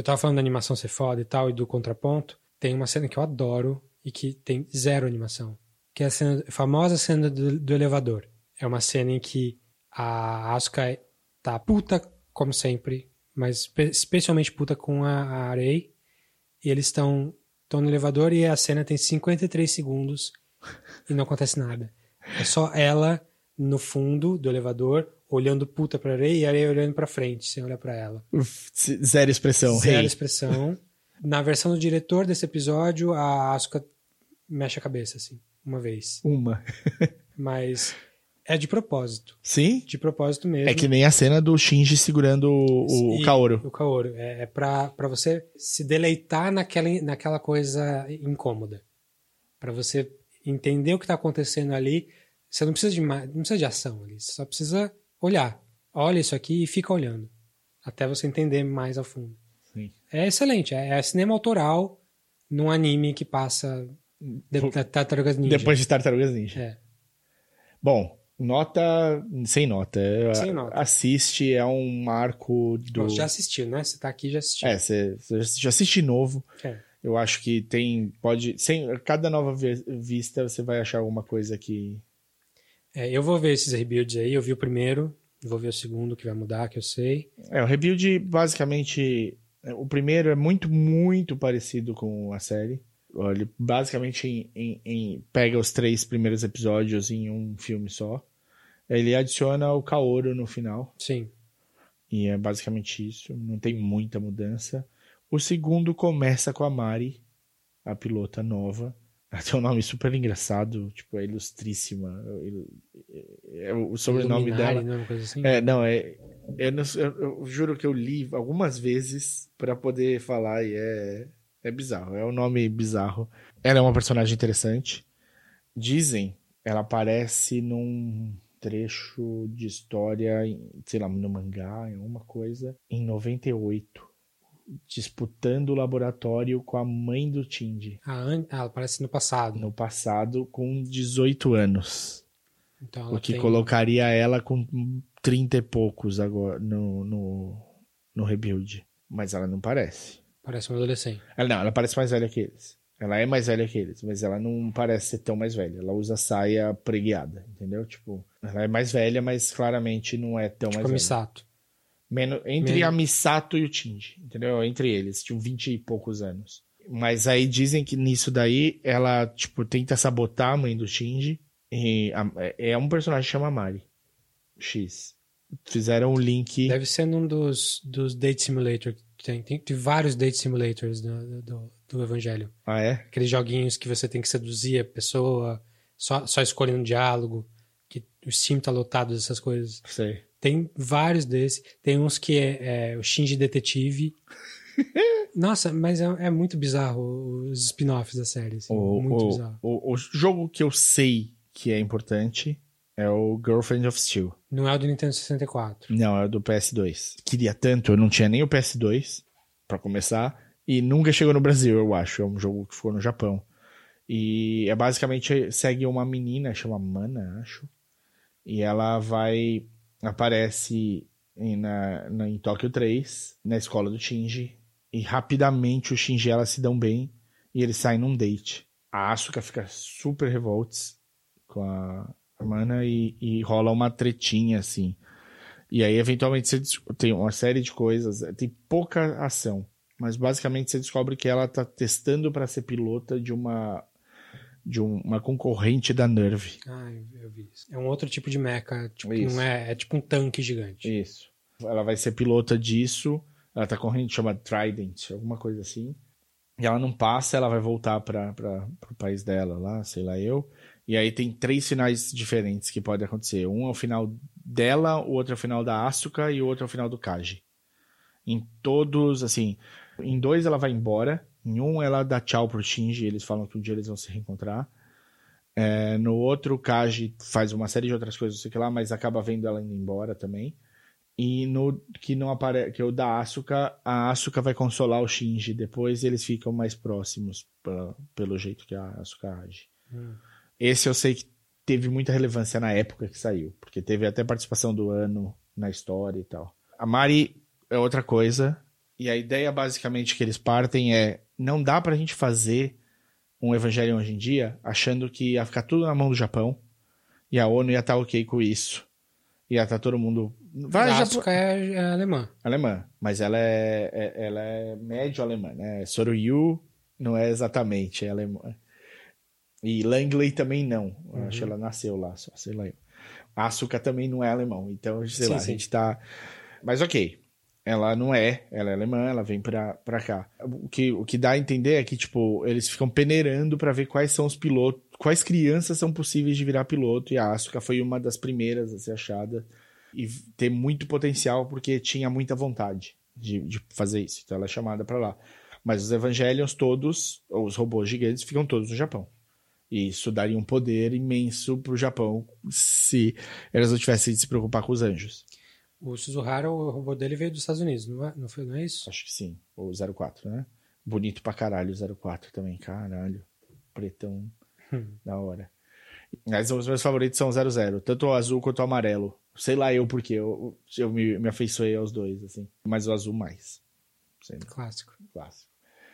Eu tava falando da animação ser foda e tal, e do contraponto. Tem uma cena que eu adoro e que tem zero animação. Que é a, cena, a famosa cena do, do elevador. É uma cena em que a Asuka tá puta, como sempre, mas espe- especialmente puta com a, a. E eles estão no elevador e a cena tem 53 segundos e não acontece nada. É só ela no fundo do elevador, olhando puta pra Arei e a Arei olhando pra frente, sem olhar pra ela. Uf, Zero expressão, Zero rei. expressão. Na versão do diretor desse episódio, a Asuka mexe a cabeça, assim, uma vez. Uma. *laughs* Mas é de propósito. Sim? De propósito mesmo. É que nem a cena do Shinji segurando o, o E- Kaoru. O Kaoru. É, é pra, pra você se deleitar naquela, naquela coisa incômoda. Pra você entender o que tá acontecendo ali. Você não precisa de não precisa de ação ali. Você só precisa olhar. Olha isso aqui e fica olhando. Até você entender mais a fundo. Sim. É excelente. É, é cinema autoral num anime que passa de, da- Tartarugas Ninja. Depois de Tartarugas Ninja. É. Bom, nota. Sem nota. Sem nota. Assiste, é um marco do. Você já assistiu, né? Você tá aqui e já assistiu. É, você você já assiste novo. É. Eu acho que tem. Pode. Sem, cada nova vi- vista você vai achar alguma coisa que. É, eu vou ver esses rebuilds aí. Eu vi o primeiro, vou ver o segundo que vai mudar, que eu sei. É, o rebuild basicamente. O primeiro é muito, muito parecido com a série. Ele basicamente em- em- em- pega os três primeiros episódios em um filme só. Ele adiciona o Kaoru no final. Sim. E é basicamente isso. Não tem muita mudança. O segundo começa com a Mari, a pilota nova. Ela *laughs* tem um nome super engraçado, tipo, é ilustríssima. É o sobrenome Luminari, dela. Não, é uma coisa assim. É, não, é. Eu, não- eu- eu juro que eu li algumas vezes pra poder falar e é, é bizarro. É um nome bizarro. Ela é uma personagem interessante. Dizem, ela aparece num, trecho de história, em, sei lá, no mangá, em alguma coisa, em 98. Disputando o laboratório com a mãe do Tindy. Ah, ah, ela aparece no passado. No passado, com 18 anos. Então O que tem- colocaria ela com 30 e poucos agora no, no, no rebuild. Mas ela não parece. Parece uma adolescente. Ela não, ela parece mais velha que eles. Ela é mais velha que eles, mas ela não parece ser tão mais velha. Ela usa saia preguiada, entendeu? Tipo, ela é mais velha, mas claramente não é tão Tipo a mais velha. Menos, entre Menos- a Misato e o Tindy, entendeu? Entre eles, tinham 20 e poucos anos. Mas aí dizem que nisso daí ela, tipo, tenta sabotar a mãe do Shinji. E a- é um personagem que chama Mari. X. Fizeram um link. Deve ser num dos, dos Date Simulator. que Tem, tem, tem vários Date Simulators do, do, do Evangelho. Ah, é? Aqueles joguinhos que você tem que seduzir a pessoa, só, só escolhendo um diálogo, que o Steam tá lotado dessas coisas. Sei. Tem vários desses. Tem uns que é, é o Shinji Detetive. *laughs* Nossa, mas é, é muito bizarro os spin-offs da série. assim, O, muito o, bizarro. o, o jogo que eu sei que é importante é o Girlfriend of Steel. Não é o do Nintendo 64. Não, é o do PS2. Queria tanto, eu não tinha nem o PS2, pra começar, e nunca chegou no Brasil, eu acho. É um jogo que ficou no Japão. E é basicamente segue uma menina, chama Mana, acho. E ela vai. Aparece em, na, na- em Tóquio 3, na escola do Shinji. E rapidamente o Shinji e ela se dão bem e eles saem num date. A Asuka fica super revolts com a Mana e, e rola uma tretinha assim. E aí, eventualmente, você tem uma série de coisas, tem pouca ação, mas basicamente você descobre que ela tá testando para ser pilota de uma de um- uma concorrente da Nerve. Ah, eu, vi isso. É um outro tipo de mecha. Tipo, não é, é tipo um tanque gigante. Isso. Ela vai ser pilota disso. Ela tá correndo, chama Trident, alguma coisa assim. E ela não passa, ela vai voltar para o país dela lá, sei lá eu. E aí tem três finais diferentes que podem acontecer. Um é o final dela, o outro é o final da Asuka e o outro é o final do Kaji. Em todos, assim, em dois ela vai embora, em um ela dá tchau pro Shinji, eles falam que um dia eles vão se reencontrar. É, no outro, o Kaji faz uma série de outras coisas, não sei o que lá, mas acaba vendo ela indo embora também. E no que não aparece, que é o da Asuka, a Asuka vai consolar o Shinji depois eles ficam mais próximos pra- pelo jeito que a Asuka age. Hum. Esse eu sei que teve muita relevância na época que saiu, porque teve até participação do ano na história e tal. A Mari é outra coisa, e a ideia basicamente que eles partem é: não dá pra gente fazer um Evangelho hoje em dia achando que ia ficar tudo na mão do Japão e a ONU ia estar ok com isso. Ia estar todo mundo. Vai, a Japão- é, é alemã. alemã, mas ela é, é- ela é médio alemã, né? Soryu não é exatamente é alemã. E Langley também não. Eu Acho que ela nasceu lá, só sei lá eu. Asuka também não é alemão, então sei Sim, lá, sim. a gente tá. Mas ok. Ela não é, ela é alemã, ela vem pra, pra cá. O que, o que dá a entender é que, tipo, eles ficam peneirando pra ver quais são os pilotos, quais crianças são possíveis de virar piloto, e a Asuka foi uma das primeiras a ser achada e ter muito potencial porque tinha muita vontade de, de fazer isso. Então ela é chamada pra lá. Mas os Evangelions todos, ou os robôs gigantes, ficam todos no Japão. E isso daria um poder imenso pro Japão se eles não tivessem de se preocupar com os anjos. O Suzuhara, o robô dele veio dos Estados Unidos, não é, não foi, não é isso? Acho que sim. O 04, né? Bonito pra caralho o 04 também. Caralho. Pretão. Hum. Da hora. Mas os meus favoritos são o 00. Tanto o azul quanto o amarelo. Sei lá eu porque eu, eu me, me afeiçoei aos dois, assim. Mas o azul mais. Sempre Clássico. clássico.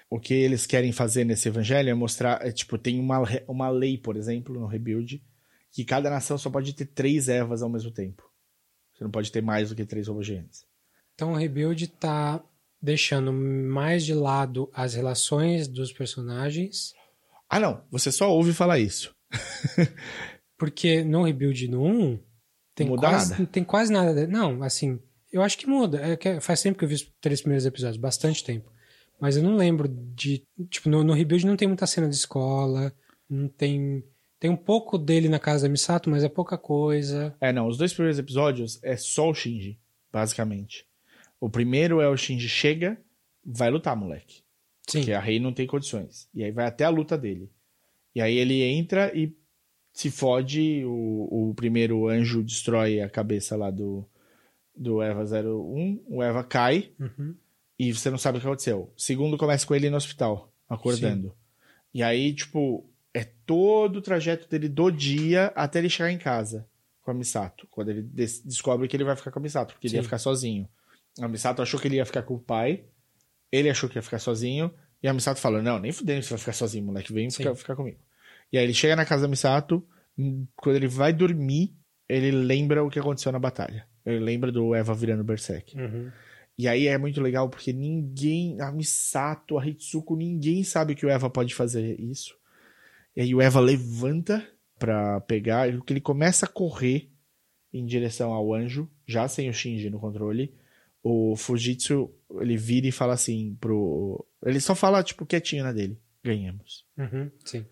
O que eles querem fazer nesse evangelho é mostrar, é, tipo, tem uma, uma lei, por exemplo, no Rebuild, que cada nação só pode ter três ervas ao mesmo tempo. Você não pode ter mais do que três robôs gigantes. Então o Rebuild tá deixando mais de lado as relações dos personagens, Ah, não. Você só ouve falar isso. *laughs* porque no Rebuild no 1 tem Muda quase, nada. tem quase nada. Não, assim, eu acho que muda. É que faz tempo que eu vi os três primeiros episódios, bastante tempo. Mas eu não lembro de. Tipo, no, no Rebuild não tem muita cena de escola, não tem. Tem um pouco dele na casa da Misato, mas é pouca coisa. É, não. Os dois primeiros episódios é só o Shinji, basicamente. O primeiro é o Shinji chega, vai lutar, moleque. Sim. Porque a Rei não tem condições. E aí vai até a luta dele. E aí ele entra e se fode, o, o primeiro anjo destrói a cabeça lá do, do Eva 01, o Eva cai Uhum. e você não sabe o que aconteceu. Segundo, começa com ele no hospital, acordando. E aí, tipo, todo o trajeto dele do dia até ele chegar em casa com a Misato. Quando ele des- descobre que ele vai ficar com a Misato, porque ele ia Sim. ficar sozinho. A Misato achou que ele ia ficar com o pai, ele achou que ia ficar sozinho, e a Misato falou: Não, nem fudendo você vai ficar sozinho, moleque, vem Sim. ficar, ficar comigo. E aí ele chega na casa da Misato, hum, quando ele vai dormir, ele lembra o que aconteceu na batalha. Ele lembra do Eva virando Berserk. Uhum. E aí é muito legal porque ninguém, a Misato, a Hitsuko, ninguém sabe que o Eva pode fazer isso. E aí o Eva levanta pra pegar, e que ele começa a correr em direção ao anjo, já sem o Shinji no controle. O Fujitsu, ele vira e fala assim pro... Ele só fala, tipo, quietinho na dele. Ganhamos. Uhum. Sim.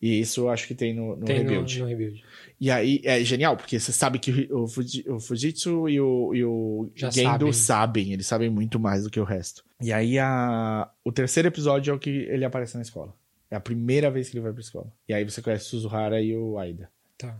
E isso eu acho que tem no, no Tem no, Rebuild. no rebuild. E aí é genial, porque você sabe que o, Fuji- o Fujitsu e o, e o Já Gendo sabem. sabem. eles sabem muito mais do que o resto. E aí a, o terceiro episódio é o que ele aparece na escola. É a primeira vez que ele vai pra escola. E aí você conhece o Suzuhara e o Aida. Tá.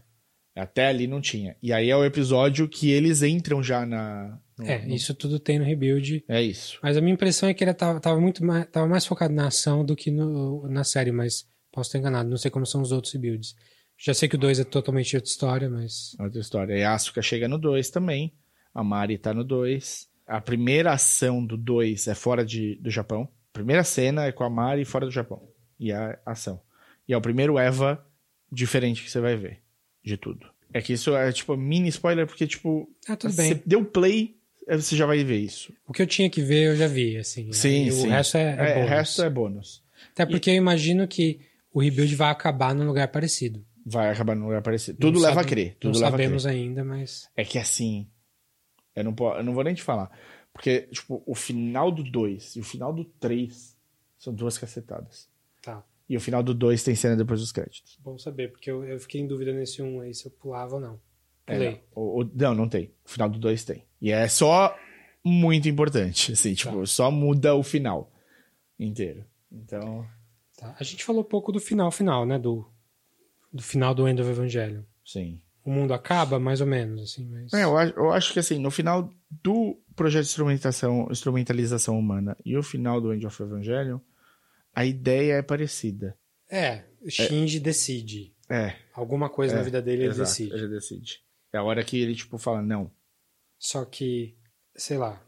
Até ali não tinha. E aí é o episódio que eles entram já na. no- É, no- isso tudo tem no rebuild. É isso. Mas a minha impressão é que ele tava, tava muito mais, tava mais focado na ação do que no, na série, mas posso estar enganado. Não sei como são os outros rebuilds. Já sei que o 2 é totalmente outra história, mas. Outra história. E a Asuka chega no 2 também. A Mari tá no 2. A primeira ação do 2 é fora de, do Japão. A primeira cena é com a Mari fora do Japão. E a ação. E é o primeiro Eva diferente que você vai ver. De tudo. É que isso é tipo mini spoiler, porque, tipo, Ah, tudo você bem. deu play, aí você já vai ver isso. O que eu tinha que ver, eu já vi, assim. Sim, Aí sim. O resto é, é, É, o bônus. resto é bônus. Até porque eu imagino que o rebuild vai acabar num lugar parecido. Vai acabar no lugar parecido. Tudo Não leva sabe- a crer. Tudo não leva a crer. sabemos ainda, mas. É que assim. Eu não, eu não vou nem te falar. Porque, tipo, o final do 2 e o final do 3 são duas cacetadas. Tá. E o final do 2 tem cena depois dos créditos. Bom saber, porque eu, eu fiquei em dúvida nesse um aí se eu pulava ou não. É, Pulei. o- o- não, não tem. O final do 2 tem. E é só muito importante. *laughs* Assim, tipo, Tá. só muda o final inteiro. Então. Tá. A gente falou pouco do final final, né? Do, do final do End of Evangelion. Sim. O mundo acaba, mais ou menos, assim, mas. É, eu, acho, eu acho que assim, no final do projeto de instrumentação, instrumentalização humana e o final do End of Evangelion, a ideia é parecida. É, Shinji decide. É. Alguma coisa É, na vida dele ele Exato, decide. Ele decide. É a hora que ele, tipo, fala, não. Só que, sei lá,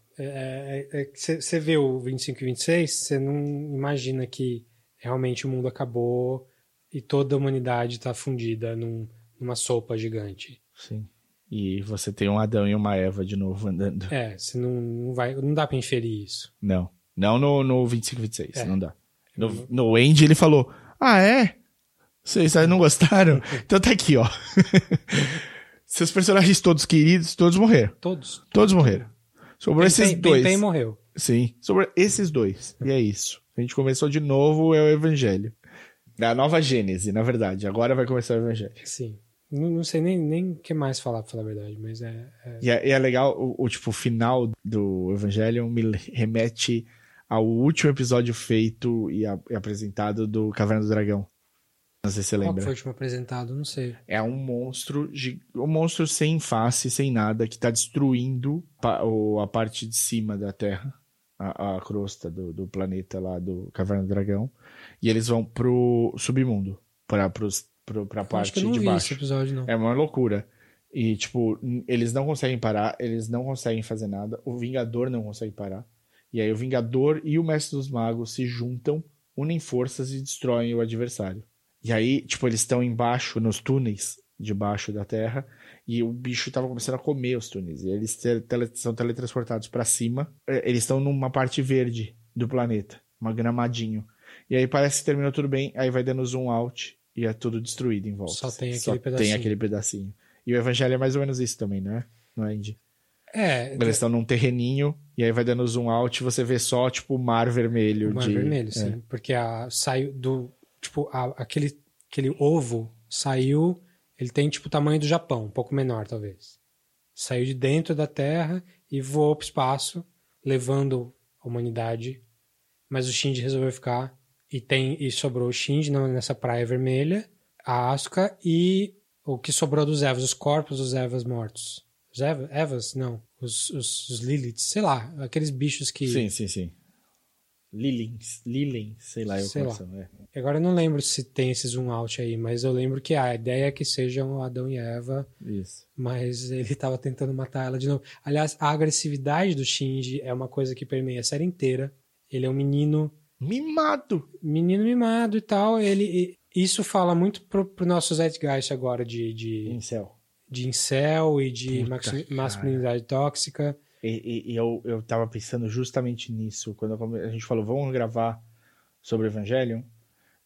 você vê o 25 e 26, você não imagina que realmente o mundo acabou e toda a humanidade tá fundida num- numa sopa gigante. Sim. E você tem um Adão e uma Eva de novo andando. É, você não, não vai, não dá pra inferir isso. Não. Não no, no 25 26, É. não dá. No, no End ele falou, ah, é? Vocês não gostaram? *laughs* então tá aqui, ó. *laughs* Seus personagens todos queridos, todos morreram. Todos. Todos morreram. Sobrou esses dois. Pen- Pen morreu. Sim, sobre esses dois. E é isso. A gente começou de novo, é o Evangelho. É a nova Gênese, na verdade. Agora vai começar o Evangelho. Sim. Não, não sei nem nem o que mais falar, pra falar a verdade, mas é. é- E é, e é legal, o, o, tipo, o final do Evangelho me remete ao último episódio feito e, a- e apresentado do Caverna do Dragão. Não sei se você Qual lembra. foi o último apresentado? Não sei. É um monstro, um monstro sem face, sem nada, que tá destruindo a parte de cima da Terra, a, a crosta do, do planeta lá do Caverna do Dragão. E eles vão pro submundo, pra, pros, pro, pra parte acho que eu não de vi baixo. esse episódio, não. É uma loucura. E, tipo, eles não conseguem parar, eles não conseguem fazer nada. O Vingador não consegue parar. E aí o Vingador e o Mestre dos Magos se juntam, unem forças e destroem o adversário. E aí, tipo, eles estão embaixo, nos túneis debaixo da Terra, e o bicho tava começando a comer os túneis. E eles te- tele- são teletransportados para cima. É, Eles estão numa parte verde do planeta, uma gramadinho. E aí parece que terminou tudo bem, aí vai dando zoom out e é tudo destruído em volta. Só tem Só aquele tem pedacinho. aquele pedacinho. E o Evangelho é mais ou menos isso também, né? Não é, Indy? É, Eles estão num terreninho, e aí vai dando zoom out e você vê só, tipo, o mar vermelho. o mar de... vermelho, é. sim. Porque a, saiu do. Tipo, a- aquele, aquele ovo saiu. Ele tem, tipo, o tamanho do Japão, um pouco menor, talvez. Saiu de dentro da Terra e voou pro espaço, levando a humanidade. Mas o Shinji resolveu ficar. E, tem, e sobrou o Shinji nessa praia vermelha, a Asuka e o que sobrou dos Evas, os corpos dos Evas mortos. Os Eva, Evas? Não. Os, os, os Liliths, sei lá, aqueles bichos que. Sim, sim, sim. Lilins, Lilins, sei lá, eu Sei lá. é. Agora eu não lembro se tem esse zoom out aí, mas eu lembro que a ideia é que sejam Adão e Eva, Isso. mas ele tava tentando matar ela de novo. Aliás, a agressividade do Shinji é uma coisa que permeia a série inteira. Ele é um menino Mimado! menino mimado e tal. Ele, e isso fala muito pro, pro nosso Zeitgeist agora de, de, Incel. De incel e de Puta, maxi- cara. masculinidade tóxica. E, e- e eu, eu tava pensando justamente nisso. Quando come- a gente falou, vamos gravar sobre Evangelion.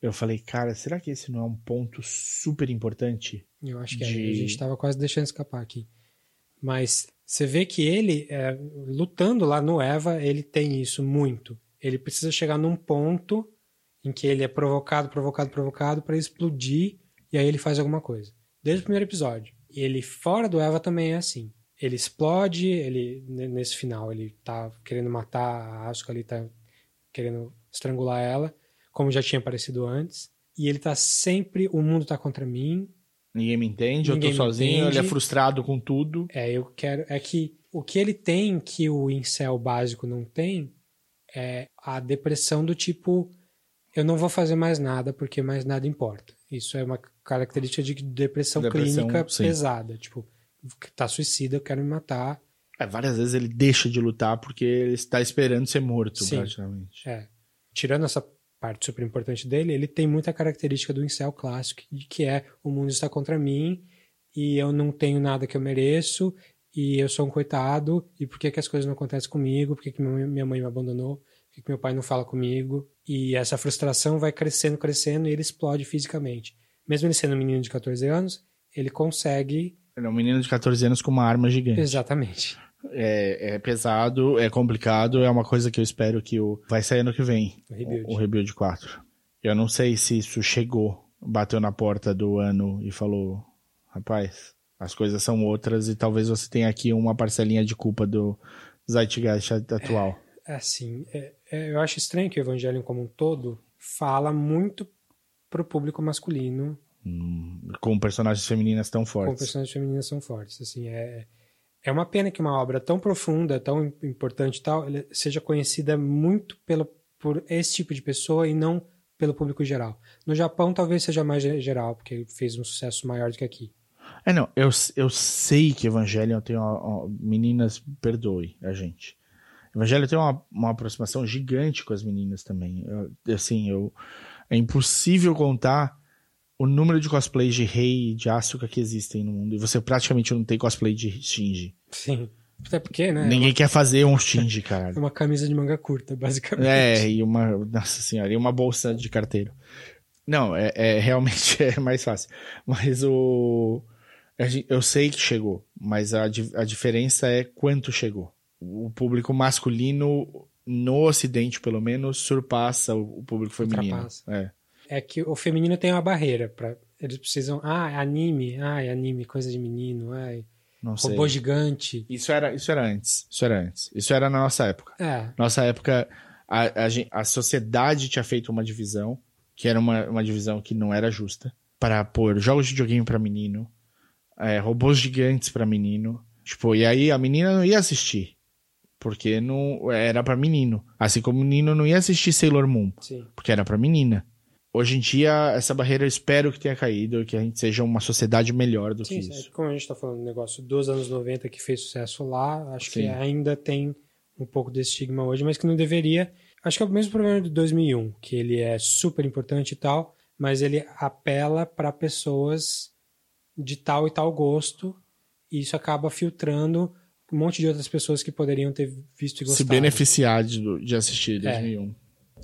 Eu falei, cara, será que esse não é um ponto super importante? Eu acho que é, De- a gente tava quase deixando escapar aqui. Mas você vê que ele, é, lutando lá no Eva, ele tem isso muito. Ele precisa chegar num ponto em que ele é provocado, provocado, provocado para explodir e aí ele faz alguma coisa. Desde o primeiro episódio. Ele fora do Eva também é assim. Ele explode, ele nesse final ele tá querendo matar a Asuka, ele tá querendo estrangular ela, como já tinha aparecido antes. E ele tá sempre, o mundo tá contra mim, Ninguém me entende, Ninguém eu tô sozinho, ele é entende. frustrado com tudo. É, eu quero. É que o que ele tem que o incel básico não tem é a depressão do tipo: eu não vou fazer mais nada porque mais nada importa. Isso é uma característica de depressão, Depressão, clínica sim. pesada. Tipo, tá suicida, eu quero me matar. É, várias vezes ele deixa de lutar porque ele está esperando ser morto, Sim. praticamente. É. Tirando essa parte super importante dele, ele tem muita característica do incel clássico, que é o mundo está contra mim e eu não tenho nada que eu mereço e eu sou um coitado e por que, que as coisas não acontecem comigo, por que, que minha mãe- minha mãe me abandonou, por que, que meu pai não fala comigo e essa frustração vai crescendo, crescendo e ele explode fisicamente. Mesmo ele sendo um menino de 14 anos, ele consegue... Ele é um menino de 14 anos com uma arma gigante. Exatamente. É, é pesado, é complicado, é uma coisa que eu espero que o vai sair ano que vem. O Rebuild. O, o Rebuild 4. Eu não sei se isso chegou, bateu na porta do ano e falou: rapaz, as coisas são outras e talvez você tenha aqui uma parcelinha de culpa do Zeitgeist atual. Assim, é- é- eu acho estranho que o Evangelho como um todo fala muito pro público masculino Hum, com personagens femininas tão fortes. personagens femininas são fortes. Assim, é, é uma pena que uma obra tão profunda, tão im- importante e tal, seja conhecida muito pela, por esse tipo de pessoa e não pelo público geral. No Japão talvez seja mais ge- geral, porque fez um sucesso maior do que aqui. É, não, eu, eu sei que Evangelion tem uma, uma- Meninas, perdoe a gente. Evangelion tem uma, uma aproximação gigante com as meninas também. Eu- assim, eu, é impossível contar o número de cosplays de Rei e de Asuka que existem no mundo. E você praticamente não tem cosplay de Shinji. Sim. Até porque, né? Ninguém quer fazer um Shinji, *laughs* É caralho. uma camisa de manga curta, basicamente. É, e uma. Nossa senhora, e uma bolsa de carteiro. Não, é, é- realmente *laughs* é mais fácil. Mas o. Eu sei que chegou, mas a, a diferença é quanto chegou. O público masculino, no Ocidente, pelo menos, surpassa o, o público feminino. Ultrapassa. É. é que o feminino tem uma barreira para eles precisam ah é anime ah é anime coisa de menino ai Não sei. robô gigante Isso era, isso era antes. Isso era antes. Isso era na nossa época. é Nossa época, a, a, a sociedade tinha feito uma divisão, que era uma, uma divisão que não era justa, para pôr jogos de videogame pra menino, é, robôs gigantes pra menino. Tipo, e aí a menina não ia assistir. Porque não era pra menino. Assim como menino não ia assistir Sailor Moon, sim porque era pra menina. Hoje em dia, essa barreira eu espero que tenha caído, que a gente seja uma sociedade melhor do sim que é isso. como a gente tá falando do negócio dos anos 90 que fez sucesso lá acho que Sim. ainda tem um pouco desse estigma hoje mas que não deveria acho que é o mesmo problema do 2001 que ele é super importante e tal mas ele apela para pessoas de tal e tal gosto e isso acaba filtrando um monte de outras pessoas que poderiam ter visto e Se gostado. beneficiar de, de assistir É. 2001.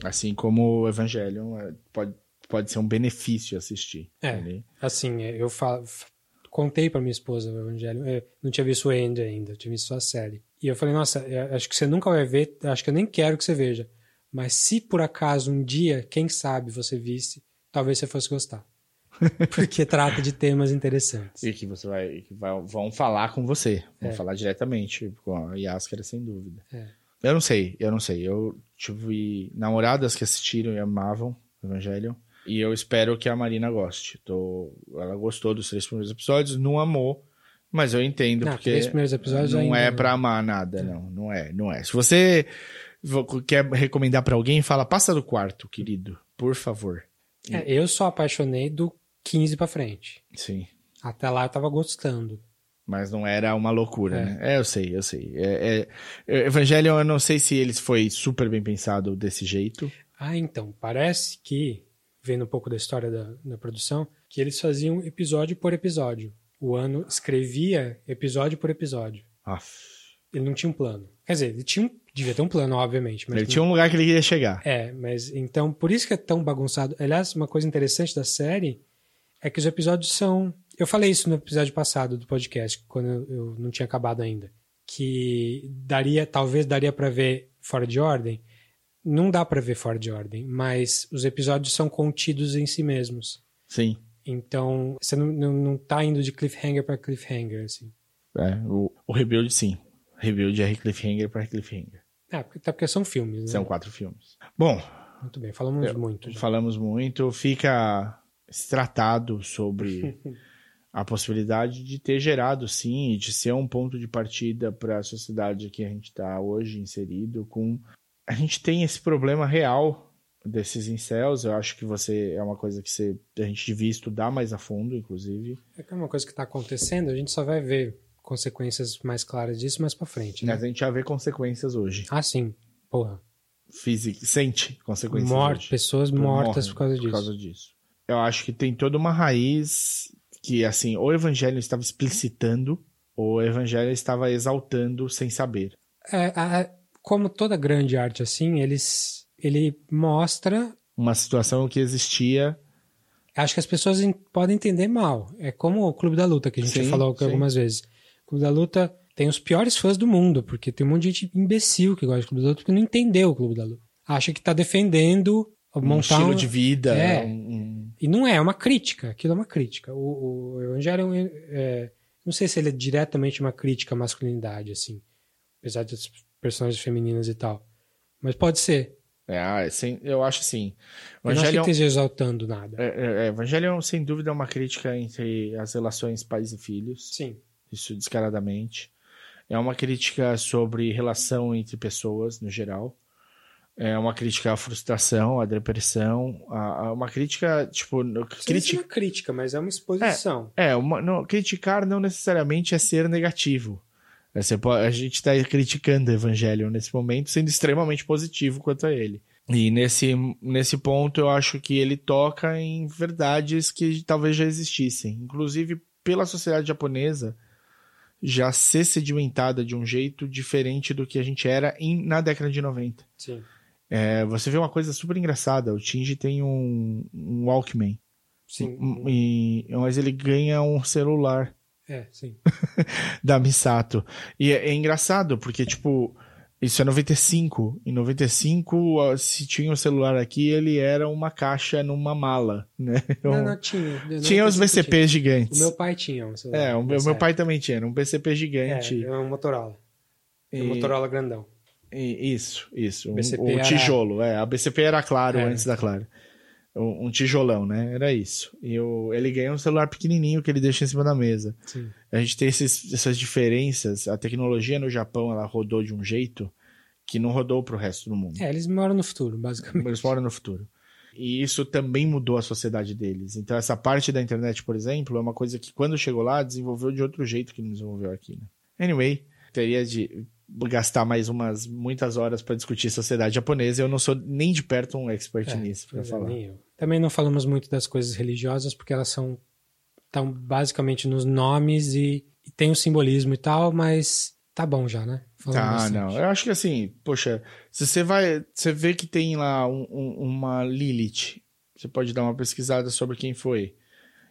Assim como o Evangelion é, pode, pode ser um benefício assistir. É. Ele- Assim, eu fa- f- contei pra minha esposa o Evangelho. Eu não tinha visto o End ainda, eu tinha visto só a série. E eu falei, nossa, eu acho que você nunca vai ver, acho que eu nem quero que você veja. Mas se por acaso um dia, quem sabe, você visse, talvez você fosse gostar. *laughs* Porque trata de temas interessantes. E que você vai, que vai- vão falar com você, vão É. falar diretamente com a Yaskara, sem dúvida. É. Eu não sei, eu não sei. Eu tive namoradas que assistiram e amavam Evangelion. E eu espero que a Marina goste. Tô... Ela gostou dos três primeiros episódios, não amou, mas eu entendo Não, porque três primeiros episódios não ainda é pra amar nada, não. Não é, não é. Se você vo- quer recomendar pra alguém, fala, passa do quarto, querido, por favor. É, eu só apaixonei do 15 pra frente. Sim. Até lá eu tava gostando. Mas não era uma loucura, É. né? É, eu sei, eu sei. É, é- é, Evangelion, eu não sei se eles foi super bem pensado desse jeito. Ah, então, parece que, vendo um pouco da história da, da produção, que eles faziam episódio por episódio. O ano escrevia episódio por episódio. Aff. Ele não tinha um plano. Quer dizer, ele tinha um, devia ter um plano, obviamente. Mas Ele tinha um lugar que ele queria chegar. É, mas então, por isso que é tão bagunçado. Aliás, uma coisa interessante da série é que os episódios são. Eu falei isso no episódio passado do podcast, quando eu, eu não tinha acabado ainda. Que daria, talvez daria pra ver fora de ordem. Não dá pra ver fora de ordem, mas os episódios são contidos em si mesmos. Sim. Então, você não, não, não tá indo de cliffhanger pra cliffhanger, assim. É, o, o Rebuild, sim. Rebuild é cliffhanger para cliffhanger. Porque- até porque são filmes, né? São quatro filmes. Bom, Muito bem, falamos Eu- muito. já. falamos muito. Fica tratado sobre *laughs* a possibilidade de ter gerado, sim, e de ser um ponto de partida para a sociedade que a gente está hoje inserido. Com a gente tem esse problema real desses incels. Eu acho que você é uma coisa que você, a gente devia estudar mais a fundo, inclusive. É que é uma coisa que está acontecendo, a gente só vai ver consequências mais claras disso mais pra frente, né? Mas a gente já vê consequências hoje. Ah, sim. Porra. Física, sente consequências Morte, hoje. pessoas mortas Morrem por causa disso. Por causa disso. Eu acho que tem toda uma raiz que, assim, ou o evangelho estava explicitando, ou o evangelho estava exaltando sem saber. É, a- como toda grande arte assim, eles, ele mostra. Uma situação que existia. Acho que as pessoas podem entender mal. É como o Clube da Luta, que a gente Sim, já falou sim. algumas vezes. O Clube da Luta tem os piores fãs do mundo, porque tem um monte de gente imbecil que gosta do Clube da Luta porque não entendeu o Clube da Luta. Acha que tá defendendo Um montar estilo um- de vida. É. um- E não é, é uma crítica. Aquilo é uma crítica. O, o Evangelho é, é- Não sei se ele é diretamente uma crítica à masculinidade, assim. Apesar das personagens femininas e tal. Mas pode ser. é, ah, é eu acho assim. Eu não acho que Evangelho, esteja exaltando nada. é, é, é, Evangelho, sem dúvida, é uma crítica entre as relações pais e filhos. Sim. isso descaradamente. É uma crítica sobre relação entre pessoas, no geral. É uma crítica à frustração, à depressão, a, a uma crítica, tipo, Criti... criti é crítica, mas é uma exposição. é, uma, não, criticar não necessariamente é ser negativo. É, Você pode- a gente está criticando o evangelho nesse momento, sendo extremamente positivo quanto a ele. E nesse, nesse ponto eu acho que ele toca em verdades que talvez já existissem. Inclusive, pela sociedade japonesa, já ser sedimentada de um jeito diferente do que a gente era em, na década de 90. Sim. É, você vê uma coisa super engraçada. O Shinji tem um, um Walkman. Sim. Um- e- mas ele ganha um celular É, sim. *laughs* da Misato. E é, é engraçado, porque, tipo, isso é 95. Em 95, ó, se tinha um celular aqui, ele era uma caixa numa mala, né? Não, não tinha. Não tinha os VCPs tinha. gigantes. O meu pai tinha um celular. É, o meu, meu pai também tinha, era um PCP gigante. É, é um Motorola. É um E- Motorola grandão. Isso, isso. Um, o era- tijolo, é. A BCP era claro É. antes da Claro. Um, um tijolão, né? Era isso. E o, ele ganha um celular pequenininho que ele deixa em cima da mesa. Sim. A gente tem esses- essas diferenças. A tecnologia no Japão, ela rodou de um jeito que não rodou pro resto do mundo. É, eles moram no futuro, basicamente. Eles moram no futuro. E isso também mudou a sociedade deles. Então, essa parte da internet, por exemplo, é uma coisa que quando chegou lá, desenvolveu de outro jeito que não desenvolveu aqui. Né? Anyway, teria de gastar mais umas muitas horas para discutir sociedade japonesa. Eu não sou nem de perto um expert É, nisso para é, falar. nem eu. Também não falamos muito das coisas religiosas porque elas são estão basicamente nos nomes e, e tem o simbolismo e tal, mas tá bom já, né? Falamos Tá, bastante. não. Eu acho que assim, poxa, se você vai. Você vê que tem lá um- um- uma Lilith, você pode dar uma pesquisada sobre quem foi.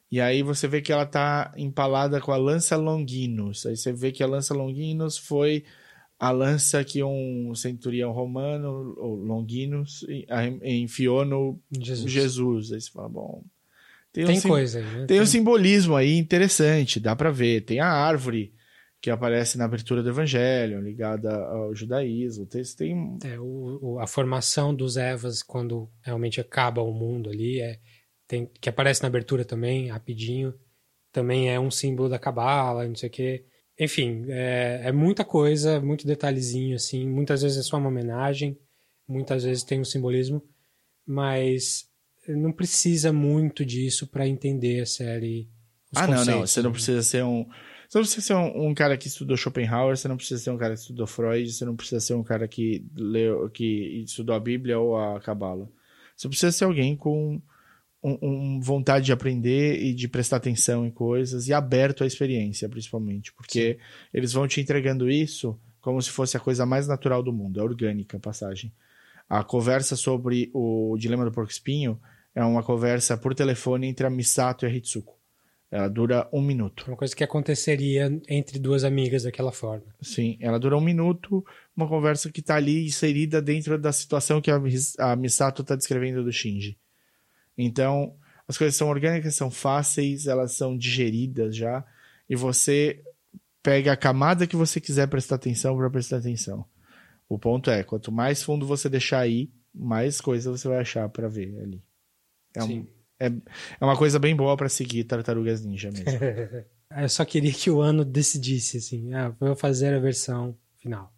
E aí você vê que ela tá empalada com a lança Longinus. Aí você vê que a lança Longinus foi a lança que um centurião romano, ou enfiou no Jesus. Jesus. Aí você fala, bom. Tem, Tem um coisa aí, né? tem um simbolismo aí interessante, dá pra ver. Tem a árvore que aparece na abertura do evangelho, ligada ao judaísmo. Tem, tem É, o- a formação dos Evas quando realmente acaba o mundo ali é, tem, que aparece na abertura também, rapidinho. Também é um símbolo da cabala, não sei o quê. Enfim, é, é muita coisa, muito detalhezinho, assim. Muitas vezes é só uma homenagem, muitas vezes tem um simbolismo, mas não precisa muito disso para entender a série. Ah, não, não. Você não né? precisa ser um. Você não precisa ser um, um cara que estudou Schopenhauer, você não precisa ser um cara que estudou Freud, você não precisa ser um cara que leu, que estudou a Bíblia ou a Cabala. Você precisa ser alguém com um, um vontade de aprender e de prestar atenção em coisas e aberto à experiência, principalmente. Porque eles vão te entregando isso como se fosse a coisa mais natural do mundo, é orgânica a passagem. A conversa sobre o Dilema do Porco Espinho é uma conversa por telefone entre a Misato e a Hitsuko. Ela dura um minuto. Uma coisa que aconteceria entre duas amigas daquela forma. Sim, ela dura um minuto, uma conversa que tá ali inserida dentro da situação que a, a Misato tá descrevendo do Shinji. Então, as coisas são orgânicas, são fáceis, elas são digeridas já, e você pega a camada que você quiser prestar atenção para prestar atenção. O ponto é, quanto mais fundo você deixar aí, mais coisa você vai achar para ver ali. É, um- é, é uma coisa bem boa para seguir Tartarugas Ninja mesmo. *laughs* Eu só queria que o ano decidisse, assim, ah, vou fazer a versão final.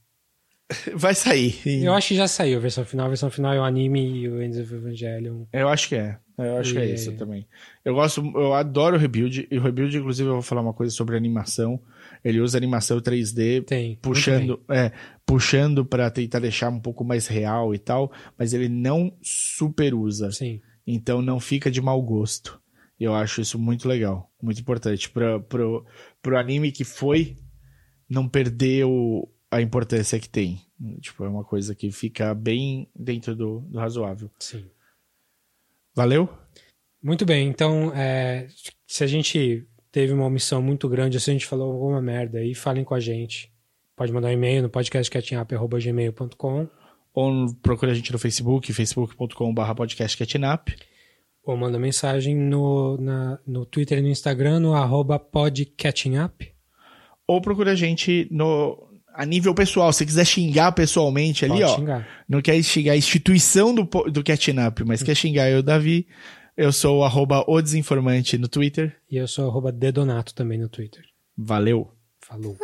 *laughs* Vai sair. Eu acho que já saiu a versão final. A versão final é o anime e o End of Evangelion. Eu acho que é. Eu acho que é E- isso também. Eu gosto, eu adoro o Rebuild. E o Rebuild, inclusive, eu vou falar uma coisa sobre animação. Ele usa animação 3D, Tem. puxando, é, puxando para tentar deixar um pouco mais real e tal, mas ele não super usa. Sim. Então não fica de mau gosto. E eu acho isso muito legal, muito importante para pro, pro anime que foi não perder o, a importância que tem. Tipo, é uma coisa que fica bem dentro do, do razoável. Sim. Valeu? Muito bem, então, é, se a gente teve uma omissão muito grande, ou se a gente falou alguma merda aí, falem com a gente. Pode mandar um e-mail no podcastcatchingup.gmail.com ou procure a gente no Facebook, facebook.com.br podcastcatnap. ou manda mensagem no, na- no Twitter e no Instagram, no arroba podcatchingup. Ou procure a gente no, a nível pessoal. Se quiser xingar pessoalmente ali, Pode ó. xingar. Não quer xingar a instituição do, do Catnap, mas quer xingar eu, Davi. Eu sou o arroba o desinformante no Twitter. E eu sou arroba dedonato também no Twitter. Valeu! Falou.